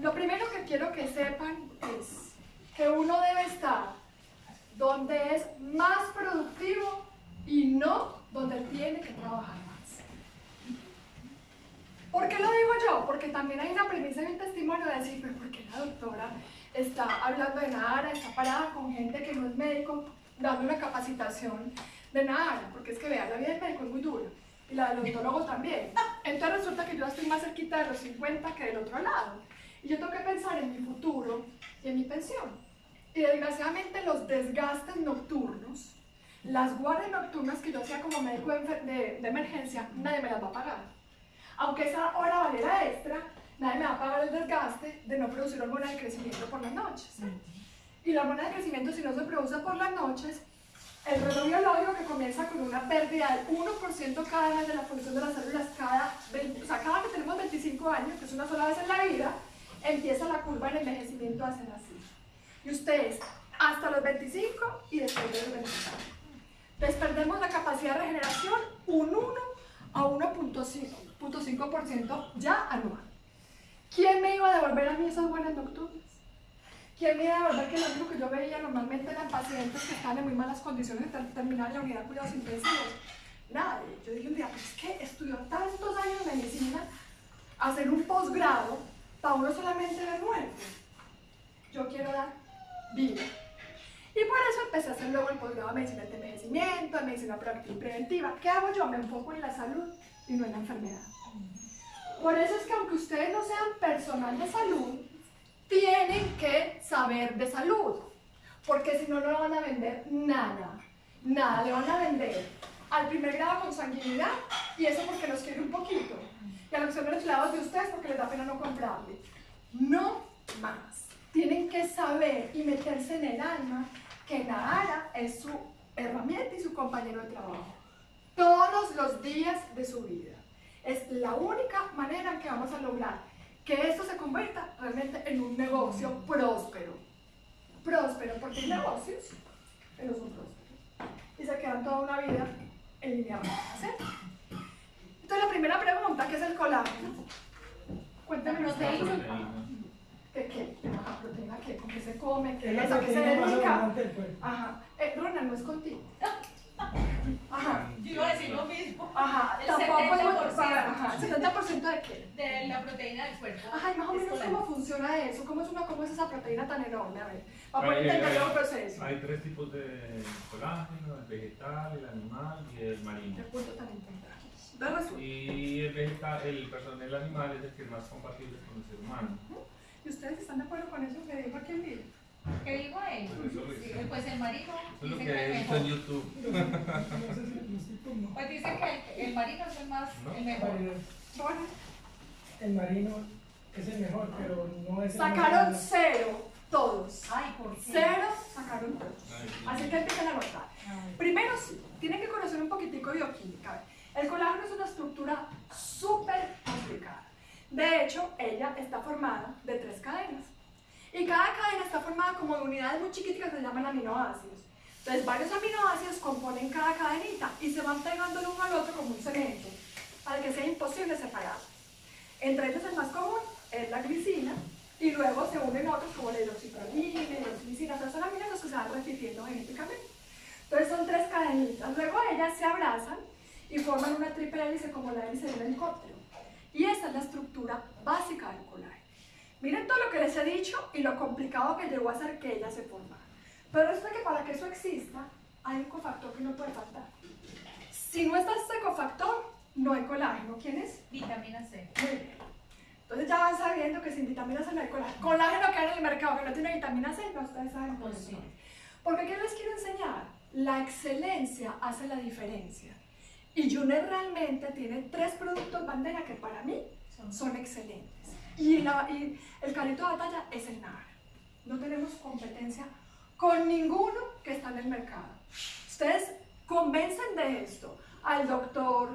Lo primero que quiero que sepan es que uno debe estar donde es más productivo y no donde tiene que trabajar más. ¿Por qué lo digo yo? Porque también hay una premisa en el testimonio de decir, ¿por qué la doctora está hablando de Nahara, está parada con gente que no es médico, dando una capacitación de Nahara? Porque es que vea, la vida del médico es muy dura y la del odontólogo también. Entonces resulta que yo estoy más cerquita de los 50 que del otro lado. Y yo tengo que pensar en mi futuro y en mi pensión. Y desgraciadamente los desgastes nocturnos, las guardias nocturnas que yo hacía como médico de, de, emergencia, nadie me las va a pagar. Aunque esa hora valiera extra, nadie me va a pagar el desgaste de no producir hormona de crecimiento por las noches. Y la hormona de crecimiento, si no se produce por las noches, el reloj biológico que comienza con una pérdida del 1% cada mes de la función de las células cada, o sea, cada que tenemos 25 años, que es una sola vez en la vida, empieza la curva del envejecimiento a ser así. Y ustedes, hasta los 25 y después de los 25. Entonces perdemos la capacidad de regeneración un 1 a 1.5% ya anual. ¿Quién me iba a devolver a mí esas buenas nocturnas? ¿Quién me iba a devolver que lo único que yo veía normalmente eran pacientes que estaban en muy malas condiciones de terminar la unidad de cuidados intensivos? Nadie. Yo dije un día, pues es que estudió tantos años de medicina, hacer un posgrado uno solamente ver muerte. Yo quiero dar vida. Y por eso empecé a hacer luego el posgrado de medicina de envejecimiento, de medicina preventiva. ¿Qué hago yo? Me enfoco en la salud y no en la enfermedad. Por eso es que aunque ustedes no sean personal de salud, tienen que saber de salud. Porque si no, no van a vender nada. Nada, le van a vender al primer grado con sanguinidad y eso porque los quiere un poquito. Y a los que son los de ustedes porque les da pena no comprarle. No más tienen que saber y meterse en el alma que Nahara es su herramienta y su compañero de trabajo. Todos los días de su vida. Es la única manera que vamos a lograr que esto se convierta realmente en un negocio próspero. Próspero, porque hay negocios no son prósperos. Y se quedan toda una vida en línea Entonces la primera pregunta, ¿qué es el colágeno? Cuéntame ustedes. ¿Qué, qué? Ajá, proteína qué, con qué se come, qué es, a qué se dedica. Ajá. Eh, Ronald, no es contigo. Ajá. Yo iba a decir lo mismo. Ajá. El Tampoco 70%. Ajá. ¿70% de qué? De la proteína del cuerpo. Ajá, y más o menos cómo funciona eso, cómo es una, cómo es esa proteína tan enorme, a ver. Vamos a Hay- entender el proceso. Hay tres tipos de colágeno, el vegetal, el animal y el marino. Qué punto tan importante. Y el vegetal, el perdón, el animal es el que es más compatible con el ser humano. ¿Y ustedes están de acuerdo con eso que dijo aquí el libro? ¿Qué dijo él? Sí, hice. pues el marino Eso es lo dice que que es mejor. YouTube. No sé si el principio no. Pues dice que el marino es el más, ¿No? el mejor. Bueno, El marino es el mejor, pero no es el sacaron más- cero, todos. Ay, ¿por qué? Cero sacaron todos. Ay, sí. Así que empiezan a anotar. Primero sí, tienen que conocer un poquitico de bioquímica. El colágeno es una estructura súper complicada. De hecho, ella está formada de tres cadenas. Y cada cadena está formada como de unidades muy chiquitas que se llaman aminoácidos. Entonces, varios aminoácidos componen cada cadenita y se van pegando el uno al otro como un cemento para que sea imposible separarlos. Entre ellos el más común es la glicina y luego se unen otros como la hidroxiprolina, hidroxilicina, todos son aminoácidos que se van repitiendo genéticamente. Entonces son tres cadenitas. Luego ellas se abrazan y forman una triple hélice como la hélice de un helicóptero. Y esa es la estructura básica del colágeno. Miren todo lo que les he dicho y lo complicado que llegó a ser que ella se formara. Pero resulta que para que eso exista, hay un cofactor que no puede faltar. Si no está este cofactor, no hay colágeno. ¿Quién es? Vitamina C. Muy bien. Entonces ya van sabiendo que sin vitamina C no hay colágeno. Colágeno que hay en el mercado que no tiene vitamina C, no ustedes saben por sí. Porque ¿qué les quiero enseñar? La excelencia hace la diferencia. Y Junet realmente tiene tres productos bandera que para mí son excelentes. Y, la- y el carrito de batalla es el NAR. No tenemos competencia con ninguno que está en el mercado. Ustedes convencen de esto al doctor,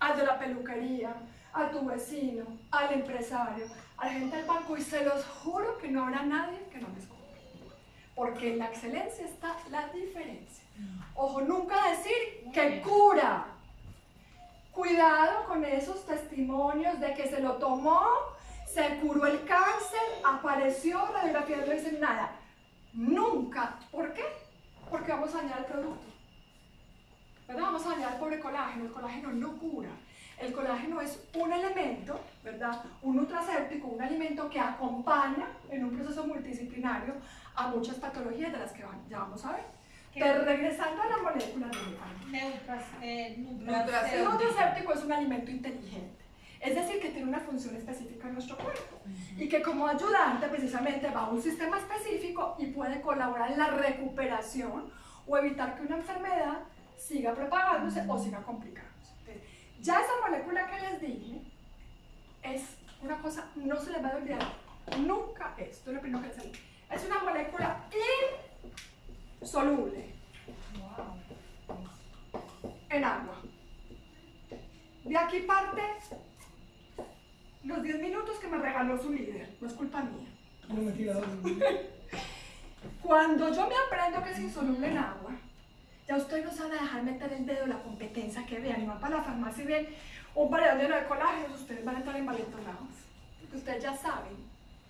al de la peluquería, a tu vecino, al empresario, a la gente del banco y se los juro que no habrá nadie que no les compre. Porque en la excelencia está la diferencia. Ojo, nunca decir que cura. Cuidado con esos testimonios de que se lo tomó, se curó el cáncer, apareció, radiografía no dicen nada. Nunca. ¿Por qué? Porque vamos a dañar el producto. ¿Verdad? Vamos a dañar el pobre colágeno. El colágeno no cura. El colágeno es un elemento, ¿verdad? Un nutracéptico, un alimento que acompaña en un proceso multidisciplinario a muchas patologías de las que ya vamos a ver. Pero regresando a la molécula Neutras, eh, El nutracéptico es un alimento inteligente. Es decir, que tiene una función específica en nuestro cuerpo y que como ayudante precisamente va a un sistema específico y puede colaborar en la recuperación o evitar que una enfermedad siga propagándose o siga complicándose. Ya esa molécula que les dije es una cosa, no se les va a olvidar nunca esto, es lo primero que les digo. Es una molécula insoluble en agua. De aquí parte los 10 minutos que me regaló su líder, no es culpa mía. Cuando yo me aprendo que es insoluble en agua, ya ustedes no saben dejar meter el dedo la competencia que vean y van para la farmacia y ven un lleno de colágenos, ustedes van a estar envalentonados. Porque ustedes ya saben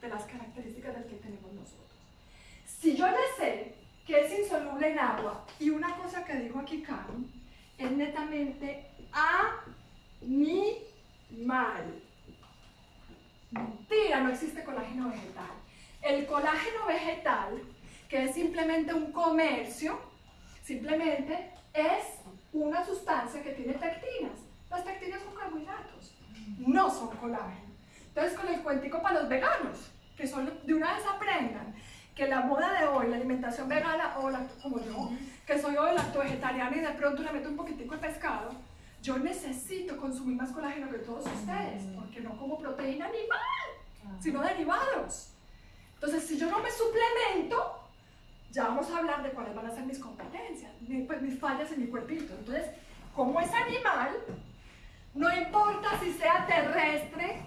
de las características del que tenemos nosotros. Si yo le sé que es insoluble en agua y una cosa que dijo aquí Karen es netamente animal. Mentira, no existe colágeno vegetal. El colágeno vegetal, que es simplemente un comercio, Simplemente es una sustancia que tiene pectinas. Las pectinas son carbohidratos, no son colágeno. Entonces, con el cuentico para los veganos, que son de una vez aprendan que la moda de hoy, la alimentación vegana, o como yo, que soy hoy lacto-vegetariana y de pronto le meto un poquitico de pescado, yo necesito consumir más colágeno que todos ustedes, porque no como proteína animal, sino derivados. Entonces, si yo no me suplemento, ya vamos a hablar de cuáles van a ser mis competencias, pues, mis fallas en mi cuerpito. Entonces, como es animal, no importa si sea terrestre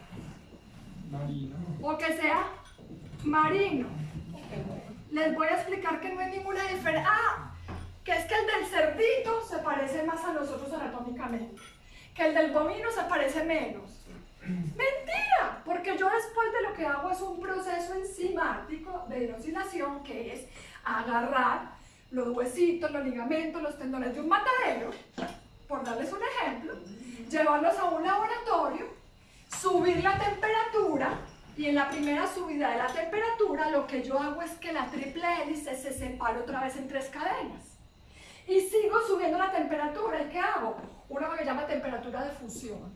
marino. o que sea marino. Les voy a explicar que no hay ninguna diferencia. Ah, que es que el del cerdito se parece más a nosotros anatómicamente, que el del bovino se parece menos. Mentira, porque yo después de lo que hago es un proceso enzimático de hidroxilación que es agarrar los huesitos, los ligamentos, los tendones de un matadero, por darles un ejemplo, llevarlos a un laboratorio, subir la temperatura y en la primera subida de la temperatura lo que yo hago es que la triple hélice se separe otra vez en tres cadenas. Subiendo la temperatura. ¿Y qué hago? Una que llama temperatura de fusión.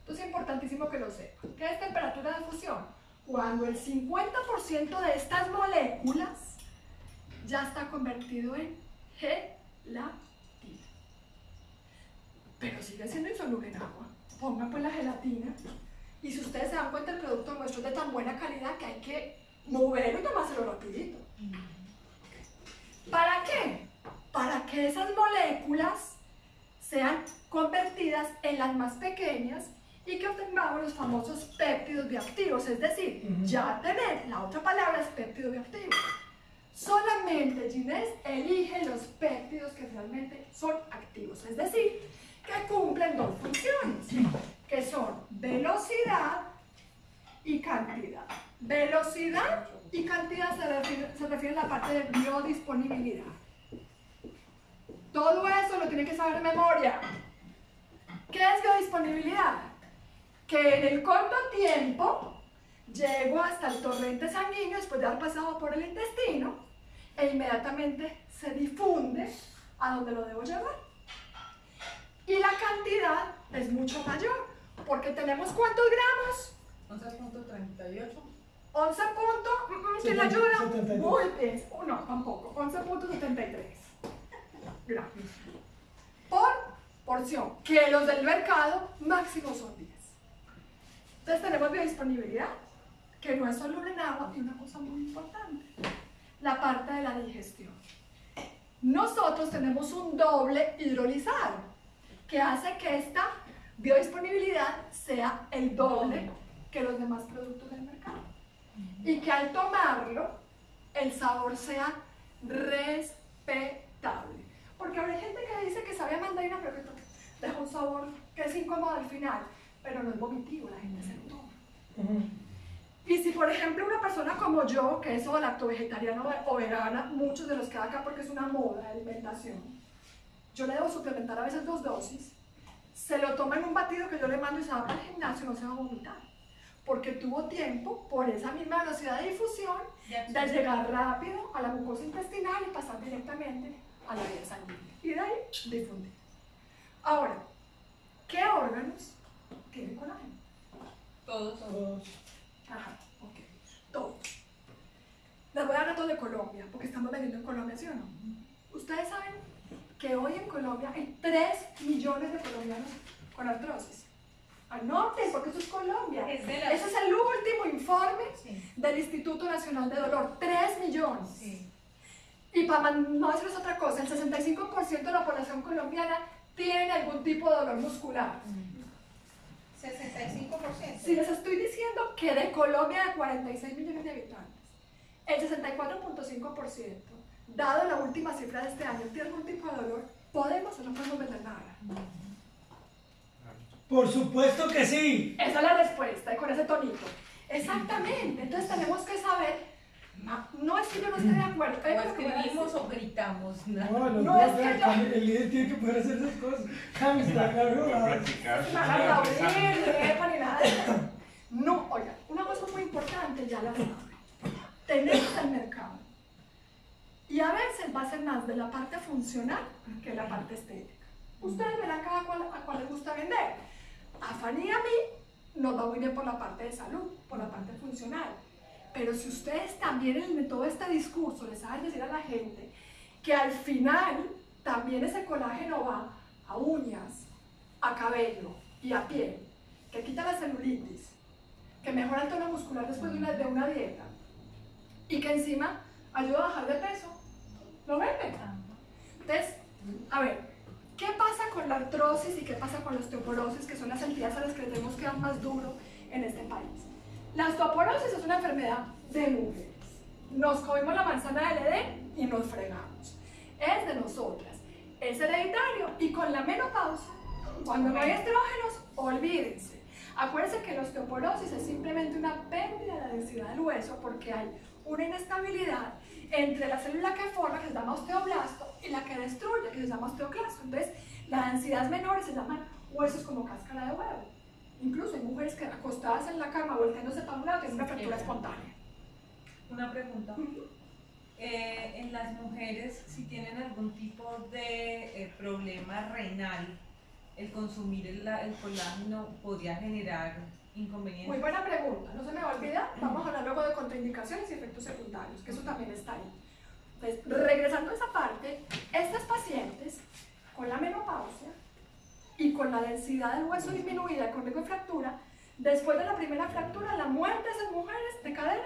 Entonces es importantísimo que lo sepan. ¿Qué es temperatura de fusión? Cuando el 50% de estas moléculas ya está convertido en gelatina. Pero sigue siendo insoluble en agua. Pongan pues la gelatina y si ustedes se dan cuenta el producto nuestro es de tan buena calidad que hay que moverlo y tomárselo rapidito. ¿Para qué? Para que esas moléculas sean convertidas en las más pequeñas y que obtengamos los famosos péptidos bioactivos, es decir, ya tener, la otra palabra es péptido bioactivo. Solamente Ginés elige los péptidos que realmente son activos, es decir, que cumplen dos funciones, que son velocidad y cantidad. Velocidad y cantidad se refiere, a la parte de biodisponibilidad. Todo eso lo tiene que saber de memoria. ¿Qué es biodisponibilidad? Que en el corto tiempo llego hasta el torrente sanguíneo después de haber pasado por el intestino e inmediatamente se difunde a donde lo debo llevar. Y la cantidad es mucho mayor, porque tenemos cuántos gramos? 11.38. 11. ¿Quién la ayuda? Muy bien. No, tampoco. 11.73 Por porción, que los del mercado máximo son 10. Entonces tenemos biodisponibilidad, que no es solo en agua, y una cosa muy importante la parte de la digestión. Nosotros tenemos un doble hidrolizado que hace que esta biodisponibilidad sea el doble que los demás productos del mercado. Y que al tomarlo, el sabor sea respetable. Porque habrá gente que dice que sabe a mandarina, pero que deja un sabor que es incómodo al final, pero no es vomitivo, la gente se lo toma. ejemplo, una persona como yo, que es lacto vegetariano o vegana, muchos de los que acá porque es una moda de alimentación, yo le debo suplementar a veces dos dosis, se lo toma en un batido que yo le mando y se va para el gimnasio y no se va a vomitar. Porque tuvo tiempo, por esa misma velocidad de difusión, de llegar rápido a la mucosa intestinal y pasar directamente a la vía sanguínea. Y de ahí difundir. Ahora, ¿qué órganos tienen colágeno? Todos. Todos. Ajá, ok. Todos. Les voy a datos de Colombia, porque estamos vendiendo en Colombia, ¿sí o no? Ustedes saben que hoy en Colombia hay 3 millones de colombianos con artrosis. Anoten, porque eso es Colombia. Es la- Ese es el último informe Sí. del Instituto Nacional de Dolor. 3 millones. Sí. Y para no decirles otra cosa, el 65% de la población colombiana tiene algún tipo de dolor muscular. 65%. Si les estoy diciendo que de Colombia de 46 millones de habitantes, el 64.5%, dado la última cifra de este año, tiene algún tipo de dolor, podemos o no podemos vender nada. Por supuesto que sí. Esa es la respuesta, y con ese tonito. Exactamente, entonces tenemos que saber, ma- no es que yo no esté de acuerdo, O escribimos o gritamos. No, No. No, es que yo- el líder tiene que poder hacer esas cosas. Cami está cabrón. No oiga, una cosa muy importante, ya la saben. Tenemos el mercado. Y a veces va a ser más de la parte funcional que la parte estética. Ustedes verán cada cual a cuál les gusta vender. A Fanny y a mí nos va muy bien por la parte de salud, por la parte funcional. Pero si ustedes también en todo este discurso les saben decir a la gente que al final también ese colágeno va a uñas, a cabello y a piel, que quita la celulitis, que mejora el tono muscular después de una, de una dieta y que encima ayuda a bajar de peso, lo venden. Entonces, a ver, ¿qué pasa con la artrosis y qué pasa con la osteoporosis, que son las entidades a las que tenemos que dar más duro en este país? La osteoporosis es una enfermedad de mujeres. Nos comimos la manzana del Edén y nos fregamos. Es de nosotras. Es hereditario y con la menopausia, cuando no hay estrógenos, olvídense. Acuérdense que la osteoporosis es simplemente una pérdida de la densidad del hueso porque hay una inestabilidad entre la célula que forma, que se llama osteoblasto, y la que destruye, que se llama osteoclasto. Entonces, la densidad menor y se llaman huesos como cáscara de huevo. Incluso hay mujeres que acostadas en la cama, volteándose para un lado, tienen una fractura espontánea. Una pregunta. Eh, en las mujeres, si tienen algún tipo de eh, problema renal, el consumir el, el colágeno podría generar Muy inconvenientes. buena pregunta, no se me va a olvidar. Vamos a hablar luego de contraindicaciones y efectos secundarios, que eso también está ahí. Entonces, regresando a esa parte, estas pacientes con la menopausia y con la densidad del hueso disminuida con riesgo de fractura, después de la primera fractura, la muerte de esas mujeres de cadera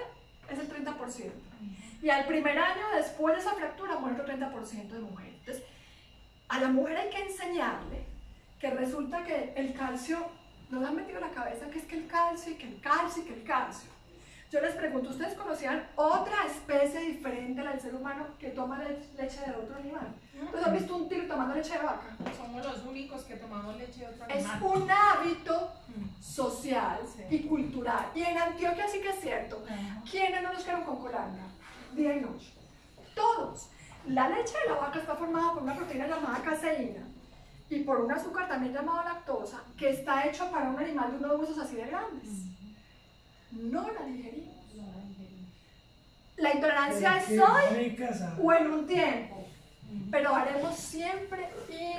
es el 30%. Y al primer año después de esa fractura muere otro 30% de mujeres. Entonces, a la mujer hay que enseñarle que resulta que el calcio, nos han metido en la cabeza que es que el calcio y que el calcio y que el calcio. Yo les pregunto, ¿ustedes conocían otra especie diferente a la del ser humano que toma le- leche de otro animal? ¿Ustedes han visto un tigre tomando leche de vaca? Somos los únicos que tomamos leche de otro Es animal. un hábito social y cultural. Y en Antioquia sí que es cierto. ¿Quiénes no nos quedan con colanga? Día y noche. Todos. La leche de la vaca está formada por una proteína llamada caseína y por un azúcar también llamado lactosa que está hecho para un animal de unos huesos así de grandes. No la digerimos. La intolerancia es hoy o en un tiempo, pero haremos siempre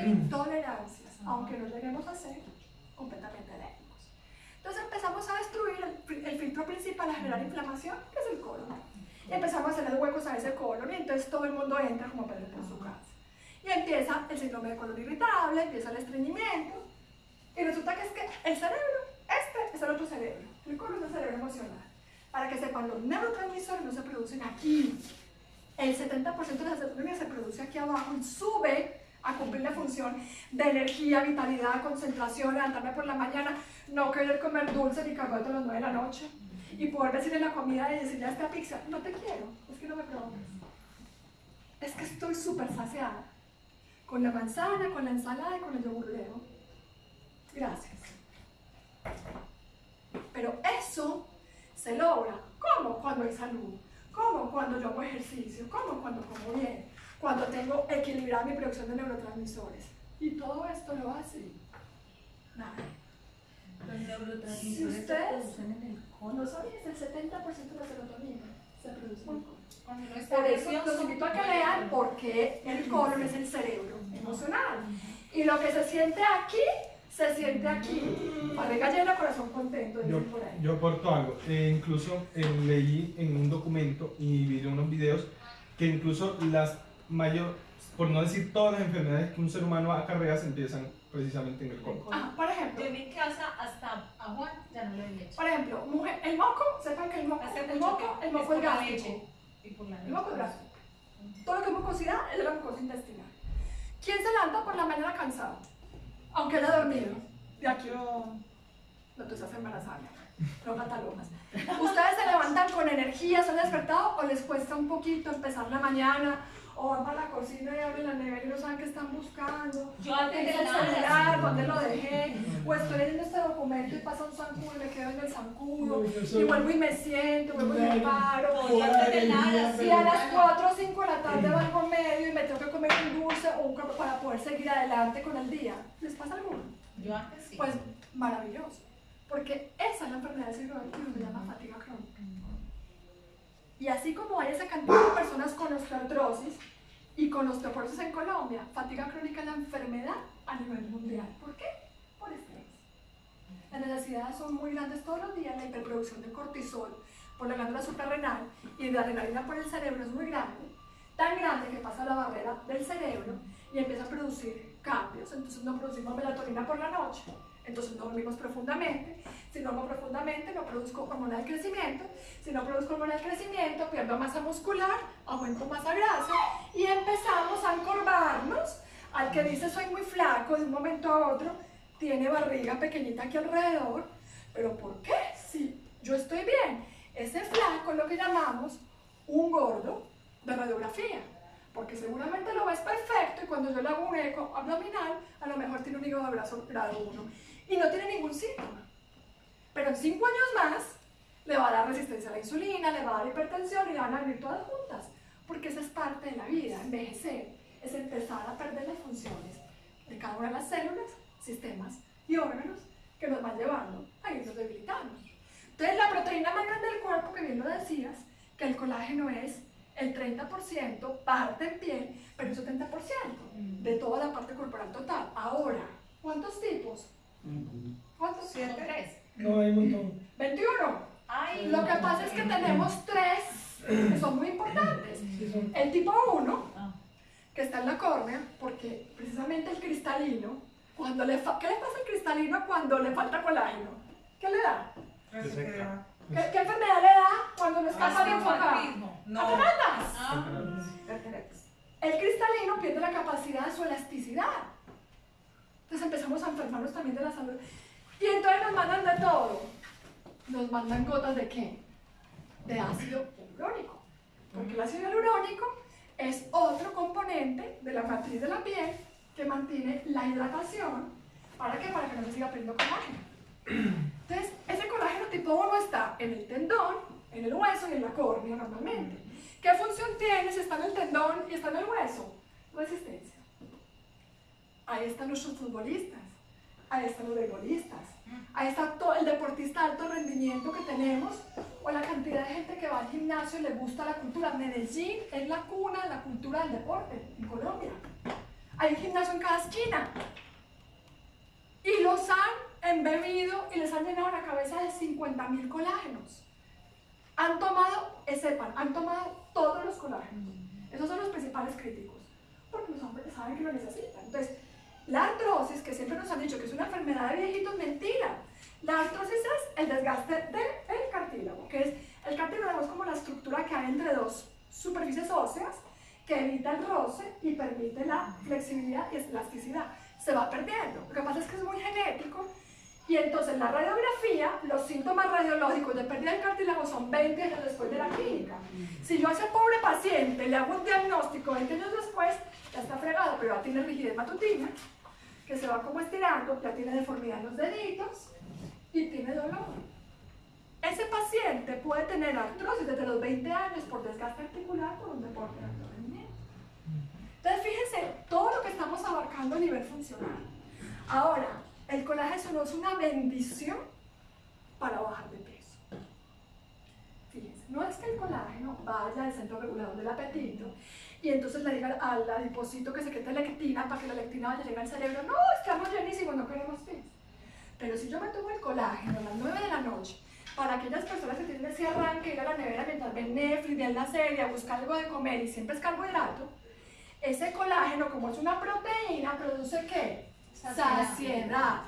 intolerancias, aunque no lleguemos a ser completamente alérgicos. Entonces empezamos a destruir el, el filtro principal a generar inflamación, que es el colon. Y empezamos a hacer huecos a ese colon y entonces todo el mundo entra como Pedro por su casa. Y empieza el síndrome de colon irritable, empieza el estreñimiento. Y resulta que es que el cerebro, este es el otro cerebro, el colon cerebro emocional. Para que sepan, los neurotransmisores no se producen aquí. El 70% de la serotonina se produce aquí abajo y sube a cumplir la función de energía, vitalidad, concentración, levantarme por la mañana, no querer comer dulce ni carbohidratos a las 9 de la noche y poder decirle la comida y decirle a esta pizza, no te quiero, es que no me provocas. Es que estoy súper saciada. Con la manzana, con la ensalada y con el yogur. Gracias. Pero eso se logra. ¿Cómo? Cuando hay salud. ¿Cómo? Cuando yo hago ejercicio. ¿Cómo? Cuando como bien. Cuando tengo equilibrada mi producción de neurotransmisores. Y todo esto lo hace nada. Los neurotransmisores Si se ustedes- producen en el colon. sabes, el 70% de la serotonina se produce en el colon. Cuando uno está Por eso los invito a que lean porque el colon es el cerebro emocional. Y lo que se siente aquí, se siente aquí. Barriga llena, corazón contento, Yo, por ahí. yo aporto algo. Eh, incluso eh, leí en un documento y vi en unos videos que incluso las mayor, por no decir todas las enfermedades que un ser humano acarrea se empiezan precisamente en el colon. Ah, por ejemplo, Yo en mi casa hasta a Juan ya no le leche. por ejemplo, mujer, el moco, sepan que el moco, Hace el moco, que el moco es la gástrico. leche y por la El moco es leche. gástrico. Todo lo que es mucosidad es de la mucosa intestinal. ¿Quién se levanta por la mañana cansado? Aunque haya dormido. De aquí no tú estás embarazada, no catalogas. ¿Ustedes se levantan con energía, son despertados o les cuesta un poquito empezar la mañana? O van para la cocina y abren la nevera y no saben qué están buscando. Yo antes de celular, ¿dónde lo dejé? O estoy leyendo este documento y pasa un zancudo y me quedo en el zancudo. Y vuelvo y me siento, vuelvo y me paro. Yo antes de nada, Y a las 4 o 5 de la tarde valgo medio y me tengo que comer un dulce o un croissant para poder seguir adelante con el día. ¿Les pasa alguno? Yo antes sí. Pues maravilloso. Porque esa es la enfermedad del siglo XXI, se llama fatiga crónica. Y así como hay esa cantidad de personas con osteoartrosis y con osteoporosis en Colombia, fatiga crónica es la enfermedad a nivel mundial. ¿Por qué? Por estrés. Las necesidades son muy grandes todos los días, la hiperproducción de cortisol por la glándula suprarrenal y la adrenalina por el cerebro es muy grande, tan grande que pasa la barrera del cerebro y empieza a producir cambios. Entonces no producimos melatonina por la noche, entonces no dormimos profundamente. Si no duermo profundamente, no produzco hormona del crecimiento. Si no produzco hormona del crecimiento, pierdo masa muscular, aumento masa grasa y empezamos a encorvarnos. Al que dice soy muy flaco de un momento a otro, tiene barriga pequeñita aquí alrededor. ¿Pero por qué? Si yo estoy bien. Ese flaco es lo que llamamos un gordo de radiografía. Porque seguramente lo ves perfecto y cuando yo le hago un eco abdominal, a lo mejor tiene un hígado graso grado 1 y no tiene ningún síntoma. Pero en 5 años más le va a dar resistencia a la insulina, le va a dar hipertensión y le van a venir todas juntas. Porque esa es parte de la vida, envejecer, es empezar a perder las funciones de cada una de las células, sistemas y órganos que nos van llevando a irnos debilitando. Entonces la proteína más grande del cuerpo, que bien lo decías, que el colágeno es el 30% parte en piel, pero el 70% de toda la parte corporal total. Ahora, ¿cuántos tipos? ¿Cuántos? Son tres. No, hay un montón. 21. Ay, Lo que pasa es que tenemos tres que son muy importantes. El tipo 1, Ah. que está en la córnea, porque precisamente el cristalino, cuando le fa- ¿qué le pasa al cristalino cuando le falta colágeno? ¿Qué le da? Seca. ¿Qué, qué enfermedad le da cuando no es capaz de enfocar? No. Ah, Cataratas. El cristalino pierde la capacidad de su elasticidad. Entonces empezamos a enfermarnos también de la salud. Y entonces nos mandan de todo. Nos mandan gotas de qué? De ácido hialurónico. Porque el ácido hialurónico es otro componente de la matriz de la piel que mantiene la hidratación. ¿Para qué? Para que no se siga perdiendo colágeno. Entonces, ese colágeno tipo 1 está en el tendón, en el hueso y en la córnea normalmente. ¿Qué función tiene si está en el tendón y está en el hueso? Resistencia. Ahí están nuestros futbolistas, ahí están los beisbolistas, ahí está todo el deportista de alto rendimiento que tenemos, o la cantidad de gente que va al gimnasio y le gusta la cultura. Medellín es la cuna de la cultura del deporte en Colombia. Hay un gimnasio en cada esquina. Y los han embebido y les han llenado la cabeza de 50 mil colágenos. Han tomado, eh, sepan, han tomado todos los colágenos. Esos son los principales críticos, porque los hombres saben que lo necesitan. Entonces, la artrosis, que siempre nos han dicho que es una enfermedad de viejitos, mentira. La artrosis es el desgaste del cartílago, que es el cartílago es como la estructura que hay entre dos superficies óseas que evita el roce y permite la flexibilidad y elasticidad. Se va perdiendo. Lo que pasa es que es muy genético y entonces en la radiografía los síntomas radiológicos de pérdida del cartílago son 20 años después de la clínica. Si yo a ese pobre paciente le hago un diagnóstico 20 años después, ya está fregado, pero ya tiene rigidez matutina, que se va como estirando, ya tiene deformidad en los deditos y tiene dolor. Ese paciente puede tener artrosis desde los 20 años por desgaste articular por un deporte de alto rendimiento. Entonces, fíjense todo lo que estamos abarcando a nivel funcional. Ahora, el colágeno es una bendición para bajar de peso. Fíjense, no es que el colágeno vaya al centro regulador del apetito y entonces le diga al adipocito que se quede lectina para que la lectina vaya a llegar al cerebro. No, estamos llenísimos, no queremos pez. Pero si yo me tomo el colágeno a las 9 de la noche, para aquellas personas que tienen ese arranque, ir a la nevera mientras ven Netflix, ven la serie, a buscar algo de comer y siempre es carbohidrato, ese colágeno, como es una proteína, produce ¿qué? Saciedad.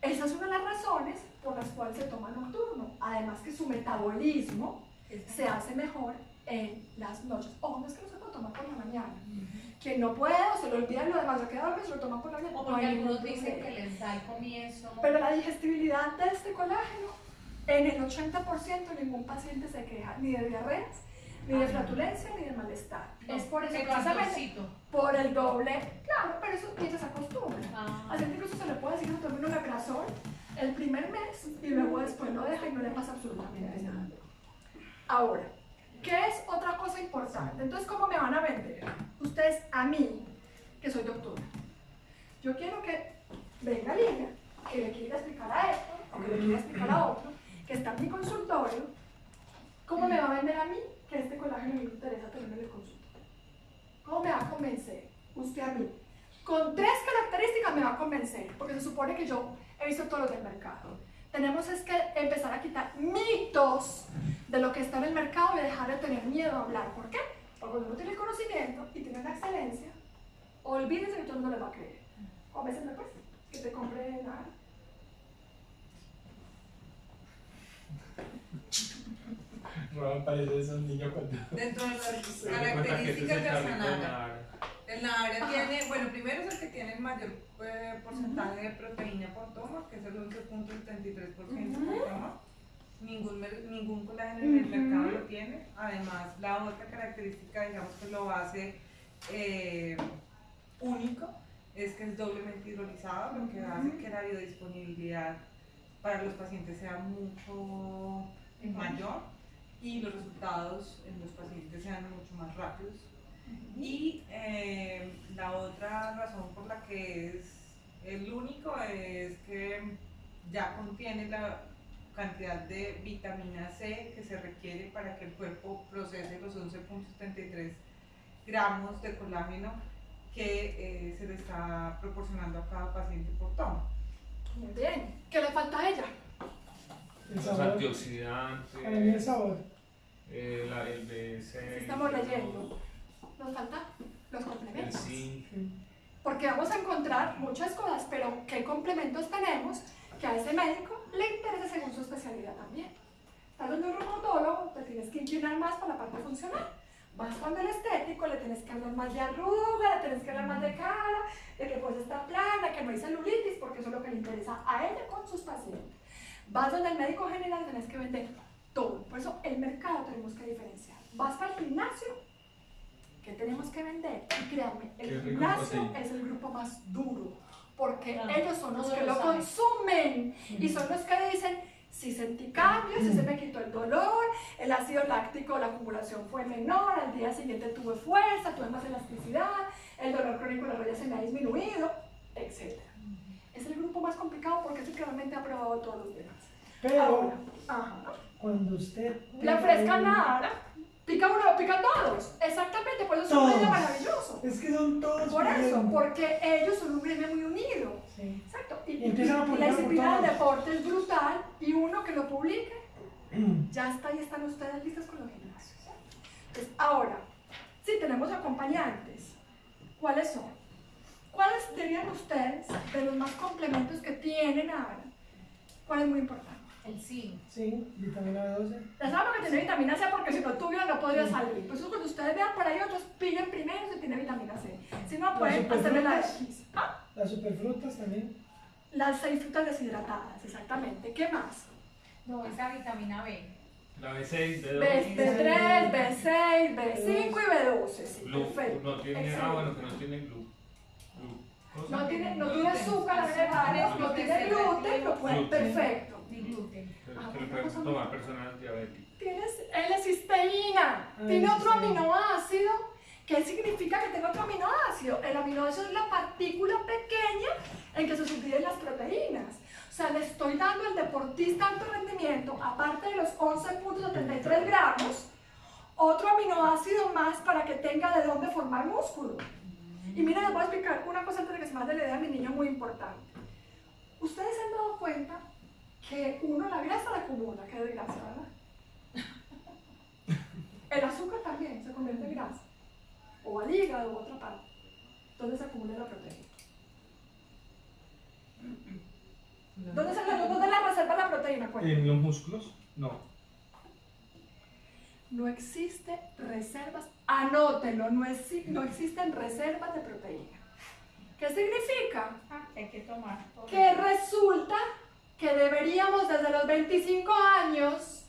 Esa es una de las razones por las cuales se toma nocturno. Además que su metabolismo se hace mejor en las noches. Ojo, no es que no se pueda tomar por la mañana. Quien no puede o se le olvida lo demás, se queda dormido, se lo toma por la mañana. O no porque ningún algunos dicen que les da el comienzo. Pero la digestibilidad de este colágeno, en el 80% ningún paciente se queja ni de diarreas, ni de flatulencia, ni de malestar. es por eso, precisamente, por el doble, claro, pero eso ella se acostumbra. Ah. Así que incluso se le puede decir que tome un omeprazol el primer mes y luego después lo deja y no le pasa absolutamente nada. Ahora, ¿qué es otra cosa importante? Entonces, ¿cómo me van a vender? Ustedes a mí, que soy doctora. Yo quiero que venga Lina, que le quiera explicar a esto, o que le quiera explicar a otro, que está en mi consultorio, ¿cómo me va a vender a mí que este colágeno me interesa tener en el consultorio? ¿Cómo me va a convencer usted a mí? Con tres características me va a convencer, porque se supone que yo he visto todos los del mercado. Tenemos es que empezar a quitar mitos de lo que está en el mercado y dejar de tener miedo a hablar. ¿Por qué? Porque cuando uno tiene el conocimiento y tiene la excelencia, olvídense que todo el mundo le va a creer. O a veces me pues, que te compre nada. Me parece esos niños cuando... Dentro de las características la- el área tiene, bueno, primero es el que tiene el mayor eh, porcentaje de proteína por toma, que es el 11.73% por toma. Ningún, ningún colágeno en el mercado lo tiene. Además, la otra característica, digamos que lo hace eh, único, es que es doblemente hidrolizado, lo que hace que la biodisponibilidad para los pacientes sea mucho mayor y los resultados en los pacientes sean mucho más rápidos. Y eh, la otra razón por la que es el único es que ya contiene la cantidad de vitamina C que se requiere para que el cuerpo procese los 11.73 gramos de colágeno que eh, se le está proporcionando a cada paciente por toma. Muy bien. ¿Qué le falta a ella? El Los sabor. antioxidantes, Para mí el sabor. eh, la- el B6, Sí, estamos leyendo. Nos falta los El complementos. zinc. Porque vamos a encontrar muchas cosas, pero ¿qué complementos tenemos que a ese médico le interesa según su especialidad también? Donde un reumatólogo, te tienes que inclinar más para la parte funcional. Vas con el estético, le tienes que hablar más de arruga, le tienes que hablar más de cara, de que pues está plana, que no hay celulitis, porque eso es lo que le interesa a ella con sus pacientes. Vas donde el médico general, tienes que vender todo. Por eso el mercado tenemos que diferenciar. Vas para el gimnasio, ¿qué tenemos que vender? Y créanme, el gimnasio es el grupo más duro, porque Claro, ellos son los que lo consumen y son los que dicen, si sentí cambios, si se me quitó el dolor, el ácido láctico, la acumulación fue menor, al día siguiente tuve fuerza, tuve más elasticidad, el dolor crónico de la rodilla se me ha disminuido, etc. Es el grupo más complicado porque es el que realmente ha probado todos los demás. Pero Ahora, ajá. cuando usted. Le ofrezcan nada, pica uno, pican todos. Exactamente, por eso es un medio maravilloso. Es que son todos. Por eso, porque ellos son un gremio muy unido. Sí. Exacto. Y, a la disciplina del deporte es brutal y uno que lo publique, ya está y están ustedes listos con los gimnasios. Entonces, ahora, si tenemos acompañantes, ¿cuáles son? ¿Cuáles dirían ustedes de los más complementos que tienen ahora? ¿Cuál es muy importante? El zinc. Sí, vitamina B12. Ya saben que tiene vitamina C porque si no tuviera no podría salir. Por eso cuando ustedes vean por ahí otros, pillen primero si tiene vitamina C. Si no, pueden hacerle la X. Ah, Las superfrutas también. Las seis frutas deshidratadas, exactamente. ¿Qué más? No, esa vitamina B. La B6, B2, B, B3, B6, B5 y B12. Sí, Blue, perfecto. no tiene, ah Excelente. bueno, que no tiene. ¿Cosa? No tiene, no tiene Gluten. azúcar no tiene gluten, lo pueden, Gluten. perfecto. Ni gluten. Ah, tomar personas diabéticas. Tienes L-cisteína, tiene otro aminoácido. ¿Qué significa que tenga otro aminoácido? El aminoácido es la partícula pequeña en que se subdividen las proteínas. O sea, le estoy dando al deportista alto rendimiento, aparte de los 11.73 gramos, otro aminoácido más para que tenga de dónde formar músculo. Y miren, les voy a explicar una cosa antes de que se me vaya la idea a mi niño muy importante. Ustedes se han dado cuenta que uno la grasa la acumula, que es grasa, ¿verdad? El azúcar también se convierte en grasa, o al hígado o otra parte, donde se acumula la proteína. ¿Dónde, se, ¿Dónde la reserva la proteína? Cuéntame. En los músculos, no. No existe reservas, anótelo, no, exi- no existen reservas de proteína. ¿Qué significa? Ah, que hay que tomar. Que resulta que deberíamos desde los 25 años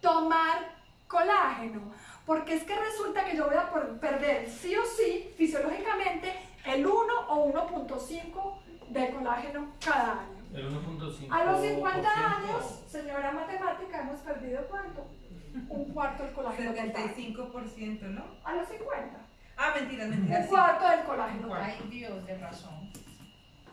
tomar colágeno. Porque es que resulta que yo voy a perder sí o sí, fisiológicamente, el 1 o 1.5 de colágeno cada año. El 1.5%. A los 50 años, señora matemática, hemos perdido cuánto? Un cuarto del colágeno total. 75%, ¿no? A los 50. Ah, mentiras, Un mentiras. sí. cuarto del colágeno Un total. Ay, Dios, de razón.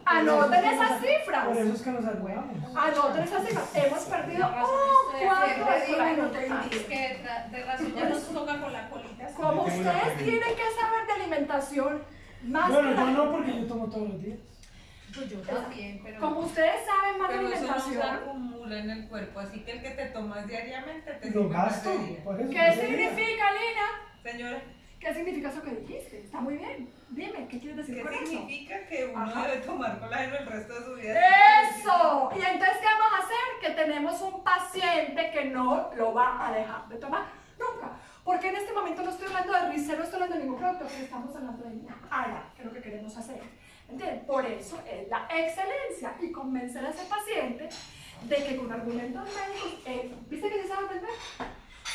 Anoten esas Por cifras. eso es que nos saludamos. Anoten esas cifras. Hemos perdido un cuarto de del colágeno acuerdo. total. Es que de, ra- de razón ya nos toca con la colita. Como ustedes tienen que saber de alimentación, más Bueno, yo no porque yo tomo todos los días. Pues yo también, pero. como ustedes saben más de Pero eso no se alimentación, acumula en el cuerpo, así que el que te tomas diariamente te Lo gasto. Por ¿qué significa, Lina? Señora, ¿Qué significa eso que dijiste? Está muy bien. Dime, ¿qué quieres decir ¿qué con eso? significa que uno Ajá. debe tomar colágeno el resto de su vida? ¡Eso! Y entonces, ¿qué vamos a hacer? Que tenemos un paciente que no lo va a dejar de tomar nunca. Porque en este momento no estoy hablando de Ricer, no estoy hablando de ningún producto, estamos hablando de ARA, que es lo que queremos hacer. ¿Entienden? Por eso es la excelencia y convencer a ese paciente de que con argumentos médicos, eh, ¿viste que se sabe vender?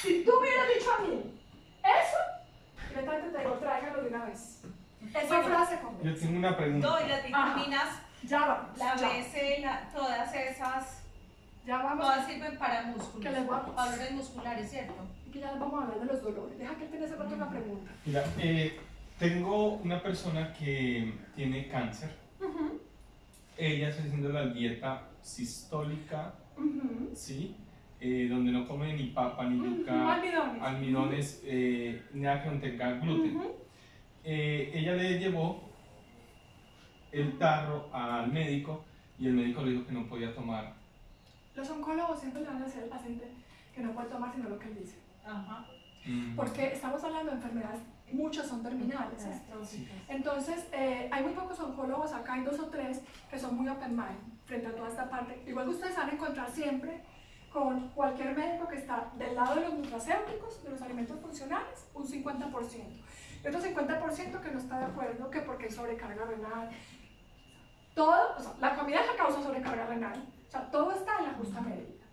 Si tú hubieras dicho a mí eso, directamente te digo, tráigalo de una vez. Esa Bueno, frase Yo convence. tengo una pregunta. No, y las vitaminas, Ya vamos. la ya, BC, la, todas esas, ya vamos. todas sirven para músculos. Que les vamos. Valores musculares, ¿cierto? Y que ya vamos a hablar de los dolores. Deja que él tenga ese rato una pregunta. Mira, eh, tengo una persona que tiene cáncer. Ujú, Ella está haciendo la dieta sistólica, ujú. ¿sí? Eh, donde no come ni papa, ni yuca, Almidones. almidones, eh, nada que contenga gluten. Eh, ella le llevó el tarro al médico y el médico le dijo que no podía tomar. Los oncólogos siempre le van a decir al paciente que no puede tomar sino lo que él dice. Ajá. Mm, Porque estamos hablando de enfermedades, muchas son terminales. ¿eh? sí. Entonces, eh, hay muy pocos oncólogos, acá hay dos o tres que son muy open mind frente a toda esta parte. Igual que ustedes van a encontrar siempre con cualquier médico que está del lado de los nutracéuticos, de los alimentos funcionales, un 50%. Y otro 50% que no está de acuerdo, que porque hay sobrecarga renal. Todo, o sea, la comida es la causa de sobrecarga renal. O sea, todo está en la justa medida.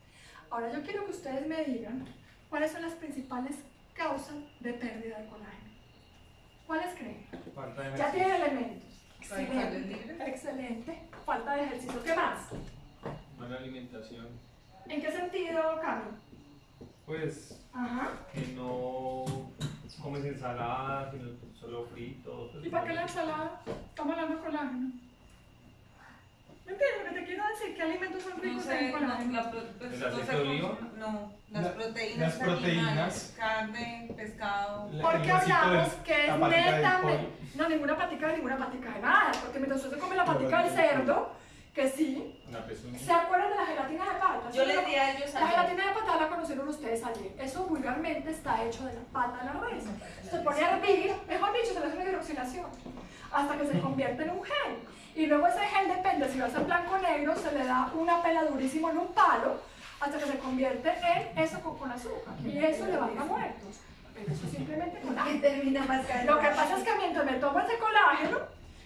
Ahora yo quiero que ustedes me digan cuáles son las principales causas de pérdida de colágeno. ¿Cuáles creen? Falta de Ya ejercicio. tiene elementos. Excelente. Excelente. Falta de ejercicio. ¿Qué más? Buena alimentación. ¿En qué sentido, Carlos? Pues Ajá. que no comes ensalada, sino solo fritos. pues, ¿Y para qué la ensalada? Estamos hablando de colágeno. ¿Me entiendes lo que te quiero decir? ¿Qué alimentos son No ricos sé, en no, colágeno? la pro- pues, ¿El no aceite se de oliva? consume- No, las La- proteínas. las proteínas. animales, Carne, pescado. La- Porque hablamos que es netamente. No, ninguna patica de ninguna patica de nada. Porque mientras usted come la patica del cerdo, que sí. ¿Se acuerdan de la gelatina de pata? Yo ¿Sí les di a ellos La gelatina de pata la conocieron ustedes ayer. Eso vulgarmente está hecho de la pata de la res. Se pone a hervir, mejor dicho, se le hace una hidroxilación, hasta que se convierte en un gel. Y luego ese gel depende, si va a ser blanco o negro, se le da una pela durísima en un palo, hasta que se convierte en eso con, con azúcar. Y eso levanta muertos. Pero eso simplemente colágeno. termina más Lo que pasa es que mientras me tomo ese colágeno,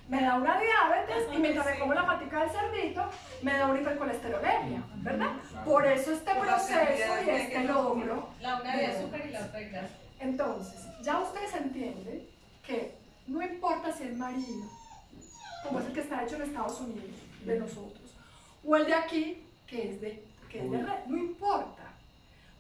me da una diabetes y mientras me como la patica del cerdito, me da una hipercolesterolemia, ¿verdad? Por eso este proceso y este logro. La una de azúcar y la otra de grasa. Entonces, ya ustedes entienden que no importa si es marino, como es el que está hecho en Estados Unidos, de nosotros, o el de aquí, que es de que es de red, no importa,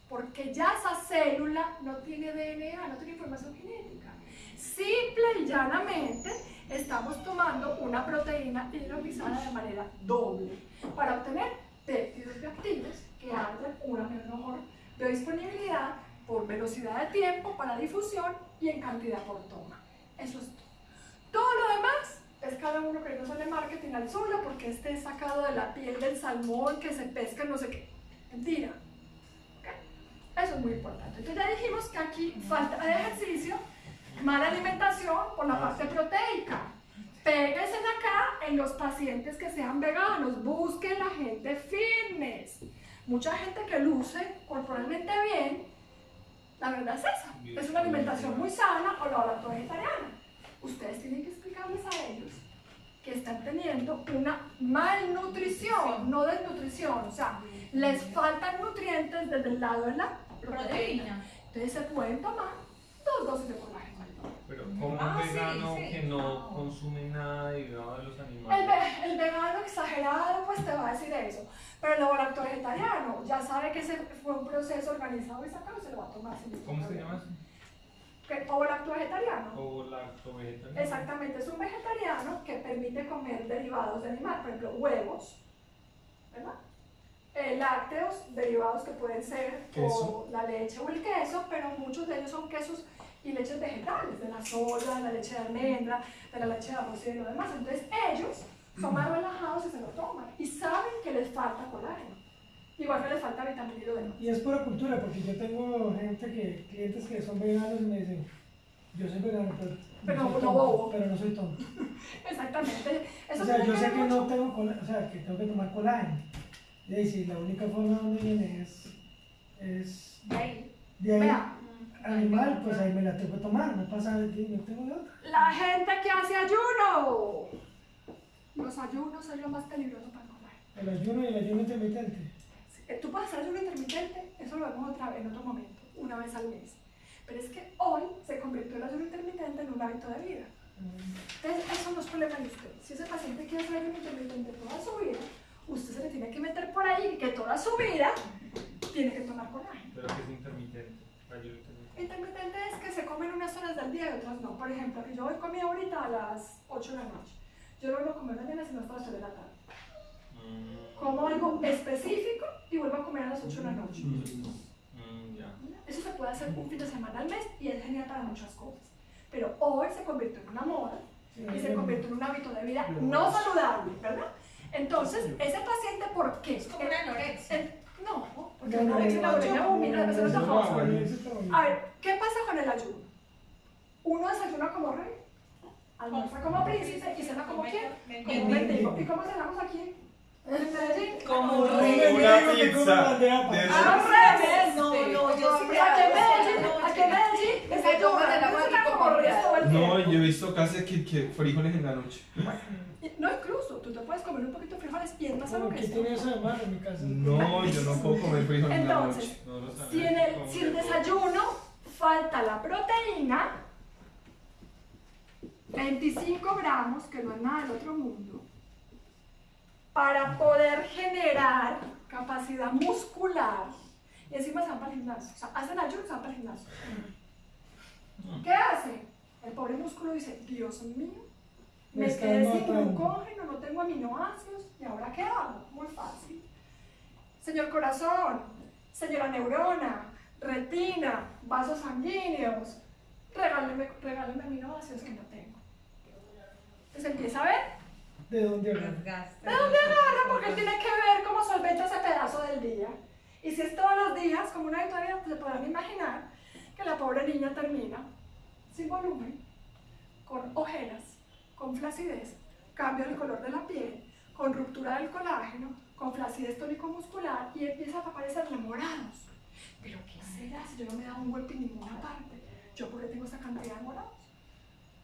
porque ya esa célula no tiene DNA, no tiene información genética. Simple y llanamente estamos tomando una proteína hidrolizada de manera doble para obtener péptidos bioactivos que haya una mejor biodisponibilidad por velocidad de tiempo para difusión y en cantidad por toma. Eso es todo. Todo lo demás es cada uno queriendo hacerle marketing al suyo porque este es sacado de la piel del salmón que se pesca no sé qué. Mentira. ¿Ok? Eso es muy importante. Entonces ya dijimos que aquí falta de ejercicio, mala alimentación por la parte proteica. Péguense acá en los pacientes que sean veganos, busquen la gente fitness. Mucha gente que luce corporalmente bien, la verdad es esa. Es una alimentación muy sana o la vegetariana. Ustedes tienen que explicarles a ellos que están teniendo una malnutrición, no desnutrición. O sea, les faltan nutrientes desde el lado de la proteína. Proteína. Entonces se pueden tomar dos dosis de colágeno. Pero como Ah, un sí, vegano sí. que no Ah. consume nada derivado de los El, animales. ve- el vegano exagerado pues te va a decir eso, pero el laboratorio vegetariano ya sabe que ese fue un proceso organizado y sacado, se lo va a tomar sin ¿Cómo se llama eso? ¿O lacto vegetariano? O lacto vegetariano. Exactamente, es un vegetariano que permite comer derivados de animal, por ejemplo, huevos, ¿verdad? Eh, lácteos, derivados que pueden ser o Queso. la leche o el queso, pero muchos de ellos son quesos y leches vegetales, de la soya, de la leche de almendra, de la leche de arroz y de lo demás. Entonces ellos son más relajados y se lo toman y saben que les falta colágeno, igual que les falta vitamina y lo demás. Y es pura cultura, porque yo tengo gente que, clientes que son veganos y me dicen, yo soy vegano, pero, Pero soy no tonto, bobo. pero no soy tonto. Exactamente. Eso o sea, yo sé ver que mucho- no tengo colágeno, o sea, que tengo que tomar colágeno. Y ahí sí, la única forma donde viene es, es De ahí. de ahí animal, pues ahí me la tengo que tomar, no pasa de ti, no tengo otra. La gente que hace ayuno. Los ayunos es lo más peligroso para colágeno. El ayuno y el ayuno intermitente. Eh, Tú puedes hacer ayuno intermitente, eso lo vemos otra vez en otro momento, una vez al mes. Pero es que hoy se convirtió el ayuno intermitente en un hábito de vida. Entonces, eso no es problema de usted. Si ese paciente quiere hacer ayuno intermitente toda su vida, usted se le tiene que meter por ahí que toda su vida tiene que tomar colágeno. Pero que es intermitente. Intermitente. Es que se comen unas horas del día y otras no. Por ejemplo, que yo hoy comí ahorita a las 8 de la noche. Yo no vuelvo a comer mañana sino hasta las 3 de la tarde. Mm, Como algo específico y vuelvo a comer a las 8 de la noche. mm, ya. Eso se puede hacer un fin de semana al mes y es genial para muchas cosas. Pero hoy se convirtió en una moda y se convirtió en un hábito de vida no saludable, ¿verdad? Entonces, ese paciente, ¿por qué? Es como una anorexia. El- no, porque No, anorexia no, no. A ver, ¿qué pasa con el ayuno? Uno desayuna como rey, almuerza como príncipe y cena como quién, como mendigo. ¿Y cómo cenamos aquí? En Medellín. Como. Una pizza. Al revés. No, no, yo sí Aquí en Medellín, aquí en Medellín, No, yo he visto casi que, que frijoles en la noche. No, incluso, tú te puedes comer un poquito de frijoles y es más sano que ¿qué tiene eso de malo en mi casa? No, yo no puedo comer frijoles en la Entonces, noche. No. Si en el, desayuno falta la proteína, 25 gramos, que no es nada del otro mundo, para poder generar capacidad muscular, y encima se van para el gimnasio, o sea, hacen ayuno y se van para el gimnasio. ¿Qué hace? El pobre músculo dice, Dios mío, me quedé sin matando". glucógeno, no tengo aminoácidos, ¿y ahora qué hago? Muy fácil. Señor corazón, señora neurona, retina, vasos sanguíneos, regáleme, regáleme aminoácidos que no tengo. Entonces empieza a ver ¿De dónde agarra? ¿De dónde agarra? Porque él tiene que ver cómo solventa ese pedazo del día. Y si es todos los días, como una victoria, se podrán imaginar que la pobre niña termina sin volumen, con ojeras, con flacidez, cambio del color de la piel, con ruptura del colágeno, con flacidez tónico-muscular y empieza a aparecerle morados. ¿Pero qué será si yo no me dado un golpe en ninguna parte? ¿Yo por qué tengo esa cantidad de morados?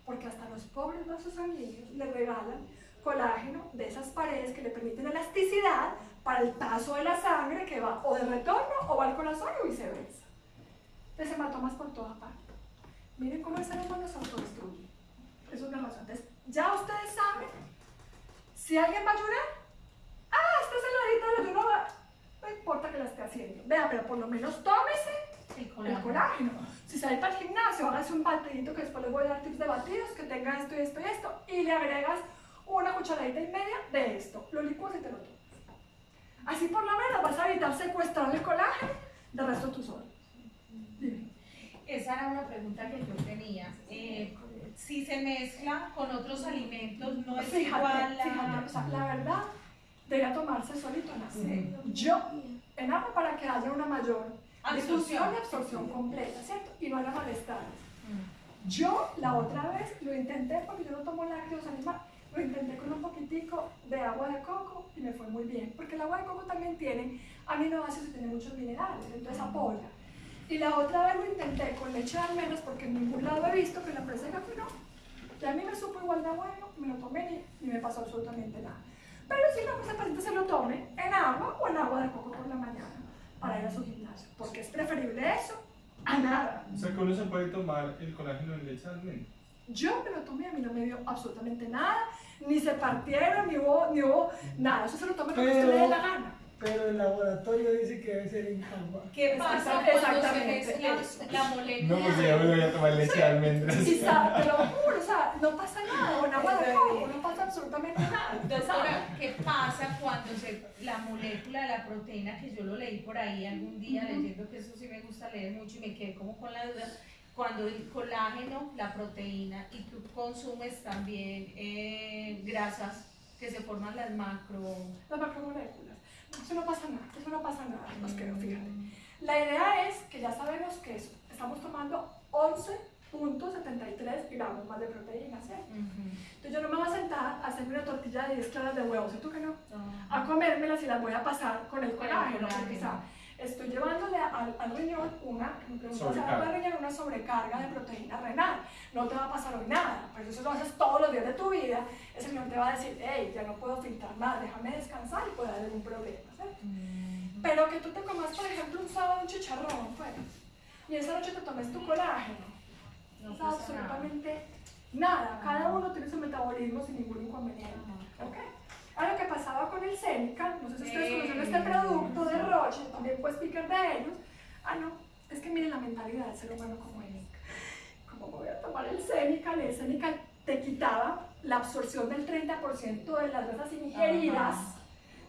Porque hasta los pobres vasos sanguíneos le regalan colágeno de esas paredes que le permiten elasticidad para el paso de la sangre que va o de retorno o va al corazón o viceversa. Entonces hematomas por toda parte. Miren cómo el ser humano se autodestruye. Es una razón. Entonces, ya ustedes saben, si alguien va a ayunar, ah, esta celadita del ayuno va, no importa que la esté haciendo. Vea, pero por lo menos tómese El el colágeno. Si sale para el gimnasio, hágase un batidito que después les voy a dar tips de batidos que tenga esto y esto y esto y le agregas una cucharadita y media de esto. Lo licuas y te lo tomas. Así por lo menos vas a evitar secuestrar el colágeno del resto de tu sol. Dime. Esa era una pregunta que yo tenía. Eh, si se mezcla con otros alimentos, no es Fíjate, igual a... fíjate, o sea, la verdad, debería tomarse solito en Sí. Yo, en agua para que haya una mayor Absorción. difusión y absorción completa, ¿cierto? Y no haya malestares. Mm. Yo la otra vez lo intenté porque yo no tomo lácteos animales, lo intenté con un poquitico de agua de coco y me fue muy bien, porque el agua de coco también tiene aminoácidos y tiene muchos minerales, entonces apoya. Y la otra vez lo intenté con leche de almendras porque en ningún lado he visto que la empresa diga que no. Y a mí me supo igual de bueno, me lo tomé y, y me pasó absolutamente nada. Pero si no, pues el paciente se lo tome en agua o en agua de coco por la mañana para ir a su gimnasio, porque es preferible eso a nada. O sea que uno se puede tomar el colágeno en leche de almendra. Yo me lo tomé, a mí no me dio absolutamente nada, ni se partieron, ni hubo, ni hubo nada. Eso se lo tome como usted le dé la gana. Pero el laboratorio dice que debe ser en agua. ¿Qué pasa cuando se exactamente, mezcla la molécula? No, porque ya me voy a tomar leche de almendras. Y sa- te lo juro, o sea, no pasa nada, en agua de coco, no pasa absolutamente nada. Doctora, ¿qué pasa cuando se, la molécula de la proteína, que yo lo leí por ahí algún día leyendo, que eso sí me gusta leer mucho y me quedé como con la duda, cuando el colágeno, la proteína, y tú consumes también eh, grasas que se forman las macro... Las macromoléculas. Eso no pasa nada, eso no pasa nada, nos quedó, fíjate. La idea es que ya sabemos que eso, estamos tomando 11.73 gramos más de proteína, ¿cierto? Entonces yo no me voy a sentar a hacerme una tortilla de 10 claras de huevo, ¿cierto que no? a comérmelas y las voy a pasar con el colágeno, porque colágeno. Estoy llevándole al, al riñón una, al riñón una sobrecarga de proteína renal. No te va a pasar hoy nada, pero si eso lo haces todos los días de tu vida, ese riñón te va a decir, hey, ya no puedo filtrar nada, déjame descansar y puede haber algún problema, ¿cierto? Pero que tú te comas, por ejemplo, un sábado un chicharrón, pues, y esa noche te tomes tu colágeno, No pasa pasa nada. absolutamente nada. Cada uno tiene su metabolismo sin ningún inconveniente. ¿ok? Ahora, lo que pasaba con el Seneca, no sé si ustedes conocen este producto Roche, también fue speaker de ellos. Ah, no, es que miren la mentalidad del ser humano como es. ¿Cómo me voy a tomar el Seneca? El Seneca te quitaba la absorción del 30% de las grasas ingeridas Ajá.